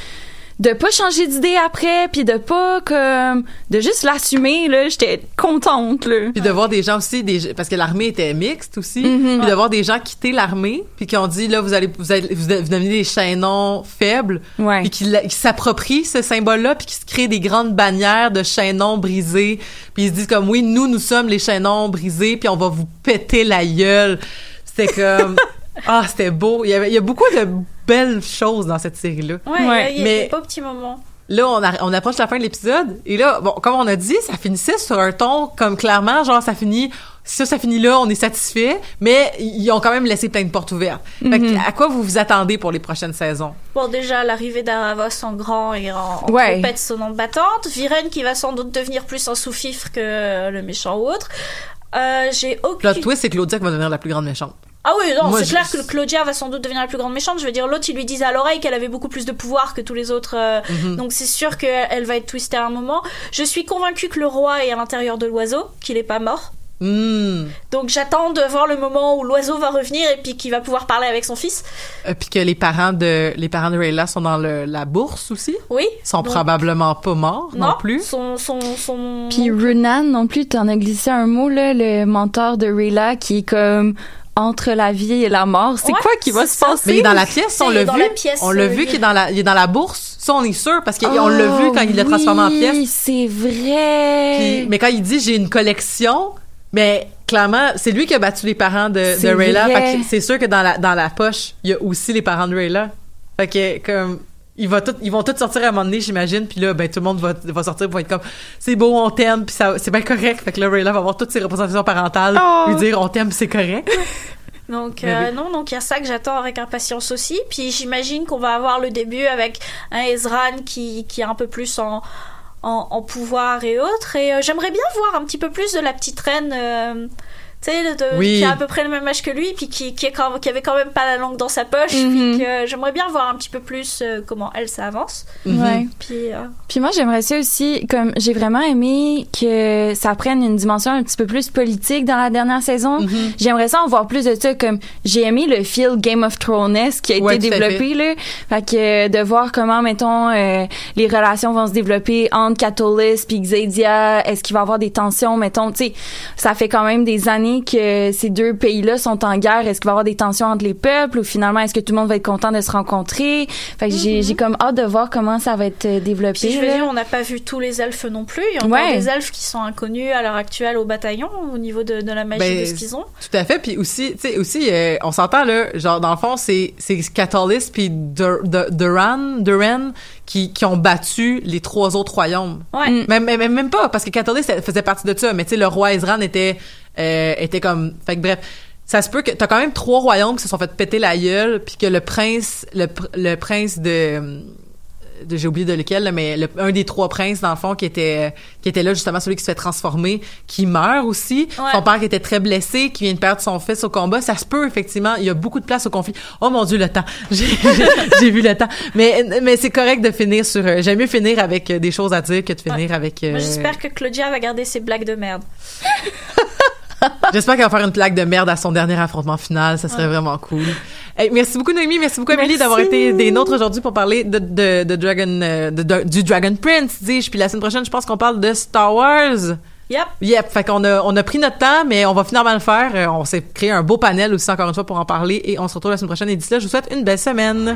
de pas changer d'idée après, puis de pas comme de juste l'assumer là. J'étais contente là. Puis de voir des gens aussi, des, parce que l'armée était mixte aussi, Mhm. puis de voir des gens quitter l'armée, puis qui ont dit, là, vous allez, vous allez, vous devenez des chaînons faibles, Ouais. puis qui, qui s'approprient ce symbole-là, puis qui se créent des grandes bannières de chaînons brisés, puis ils se disent comme, oui, nous, nous sommes les chaînons brisés, puis on va vous péter la gueule. C'était comme, ah, c'était beau. Il y, avait, il y a beaucoup de belles choses dans cette série-là. Ouais, Ouais, il y a mais- des beaux petits moments. Là, on, a- on approche la fin de l'épisode. Et là, bon, comme on a dit, ça finissait sur un ton comme clairement, genre, ça finit, ça, ça finit là, on est satisfait, mais ils ont quand même laissé plein de portes ouvertes. Fait que, à quoi vous vous attendez pour les prochaines saisons? Bon, déjà, l'arrivée d'Aravos en grand et en, en Ouais. trompette sonnante battante. Viren qui va sans doute devenir plus un sous-fifre que le méchant ou autre. Euh, j'ai aucune... Le twist, c'est Claudia qui va devenir la plus grande méchante. Ah oui, non, c'est clair que Claudia va sans doute devenir la plus grande méchante. Je veux dire, l'autre, il lui disait à l'oreille qu'elle avait beaucoup plus de pouvoir que tous les autres. euh, Mhm. Donc c'est sûr qu'elle va être twistée à un moment. Je suis convaincue que le roi est à l'intérieur de l'oiseau, qu'il est pas mort. Hmm. Donc j'attends de voir le moment où l'oiseau va revenir et puis qu'il va pouvoir parler avec son fils. Euh, Puis que les parents de, les parents de Rayla sont dans le, la bourse aussi? Oui. Ils sont Donc, probablement pas morts non, plus? Son, son, son... Puis Runan non plus, t'en as glissé un mot là, le mentor de Rayla qui est comme entre la vie et la mort. C'est Ouais, quoi qui va se ça. passer? Mais il est dans la pièce, on l'a vu. la pièce, on l'a vu il- qu'il est dans la, il est dans la bourse. Ça, on est sûr parce qu'on l'a vu quand il l'a transformé en pièce. Oui, c'est vrai. Puis- mais quand il dit j'ai une collection, mais clairement, c'est lui qui a battu les parents de, Rayla. c'est sûr que dans la, dans la poche, il y a aussi les parents de Rayla. Fait que, comme, tout, ils vont tous sortir à un moment donné, j'imagine. Puis là, ben, tout le monde va, va sortir pour être comme, c'est beau, on t'aime, puis c'est bien correct. Fait que là, Rayla va avoir toutes ses représentations parentales, Oh. lui dire, on t'aime, c'est correct. Donc euh, oui. non, donc il y a ça que j'attends avec impatience aussi. Puis j'imagine qu'on va avoir le début avec un Ezran qui, qui est un peu plus en, en, en pouvoir et autres. Et euh, j'aimerais bien voir un petit peu plus de la petite reine. euh, tu sais, de- Oui. qui a à peu près le même âge que lui, puis qui, qui, est quand, qui avait quand même pas la langue dans sa poche, Mhm. puis que j'aimerais bien voir un petit peu plus euh, comment elle, ça avance. Ouais. Puis, euh, Puis moi, j'aimerais ça aussi, comme j'ai vraiment aimé que ça prenne une dimension un petit peu plus politique dans la dernière saison. Mm-hmm. J'aimerais ça en voir plus de ça. Comme j'ai aimé le feel Game of Thrones qui a Ouais, été développé là. Fait que euh, de voir comment, mettons, euh, les relations vont se développer entre Catullus puis Xadia. Est-ce qu'il va y avoir des tensions, mettons, tu sais, ça fait quand même des années que ces deux pays-là sont en guerre. Est-ce qu'il va y avoir des tensions entre les peuples ou finalement est-ce que tout le monde va être content de se rencontrer? Fait que j'ai j'ai comme hâte de voir comment ça va être euh, développé. puis je veux là. dire, on n'a pas vu tous les elfes non plus. Il y a encore Ouais. des elfes qui sont inconnus à l'heure actuelle au bataillon au niveau de, de la magie Ben, de ce qu'ils ont. Tout à fait. Puis aussi, tu sais, aussi, euh, on s'entend là, genre dans le fond, c'est c'est Catalyst puis Dur- Dur- Duran, Duran qui qui ont battu les trois autres royaumes. Ouais. Mm. Même, même même pas parce que Catalyst faisait partie de ça, mais tu sais le roi Ezran était euh, était comme fait que bref. Ça se peut que t'as quand même trois royaumes qui se sont fait péter la gueule, puis que le prince, le, le prince de, de j'ai oublié de lequel, là, mais le- un des trois princes dans le fond qui était qui était là justement celui qui se fait transformer, qui meurt aussi. Ouais. Son père qui était très blessé, qui vient de perdre son fils au combat. Ça se peut effectivement. Il y a beaucoup de place au conflit. Oh mon dieu le temps. J'ai j'ai- vu le temps. Mais mais c'est correct de finir sur. euh, J'aime mieux finir avec euh, des choses à dire que de finir avec. euh, j'espère que Claudia va garder ses blagues de merde. J'espère qu'elle va faire une plaque de merde à son dernier affrontement final. Ça serait vraiment cool. Hey, merci beaucoup, Noémie. Merci beaucoup, Amélie, d'avoir été des nôtres aujourd'hui pour parler de, de, de Dragon, euh, de- du Dragon Prince, dis-je. Puis la semaine prochaine, je pense qu'on parle de Star Wars. Yep. Yep. Fait qu'on a, on a pris notre temps, mais on va finalement le faire. Euh, On s'est créé un beau panel aussi, encore une fois, pour en parler. Et on se retrouve la semaine prochaine. Et d'ici là, je vous souhaite une belle semaine.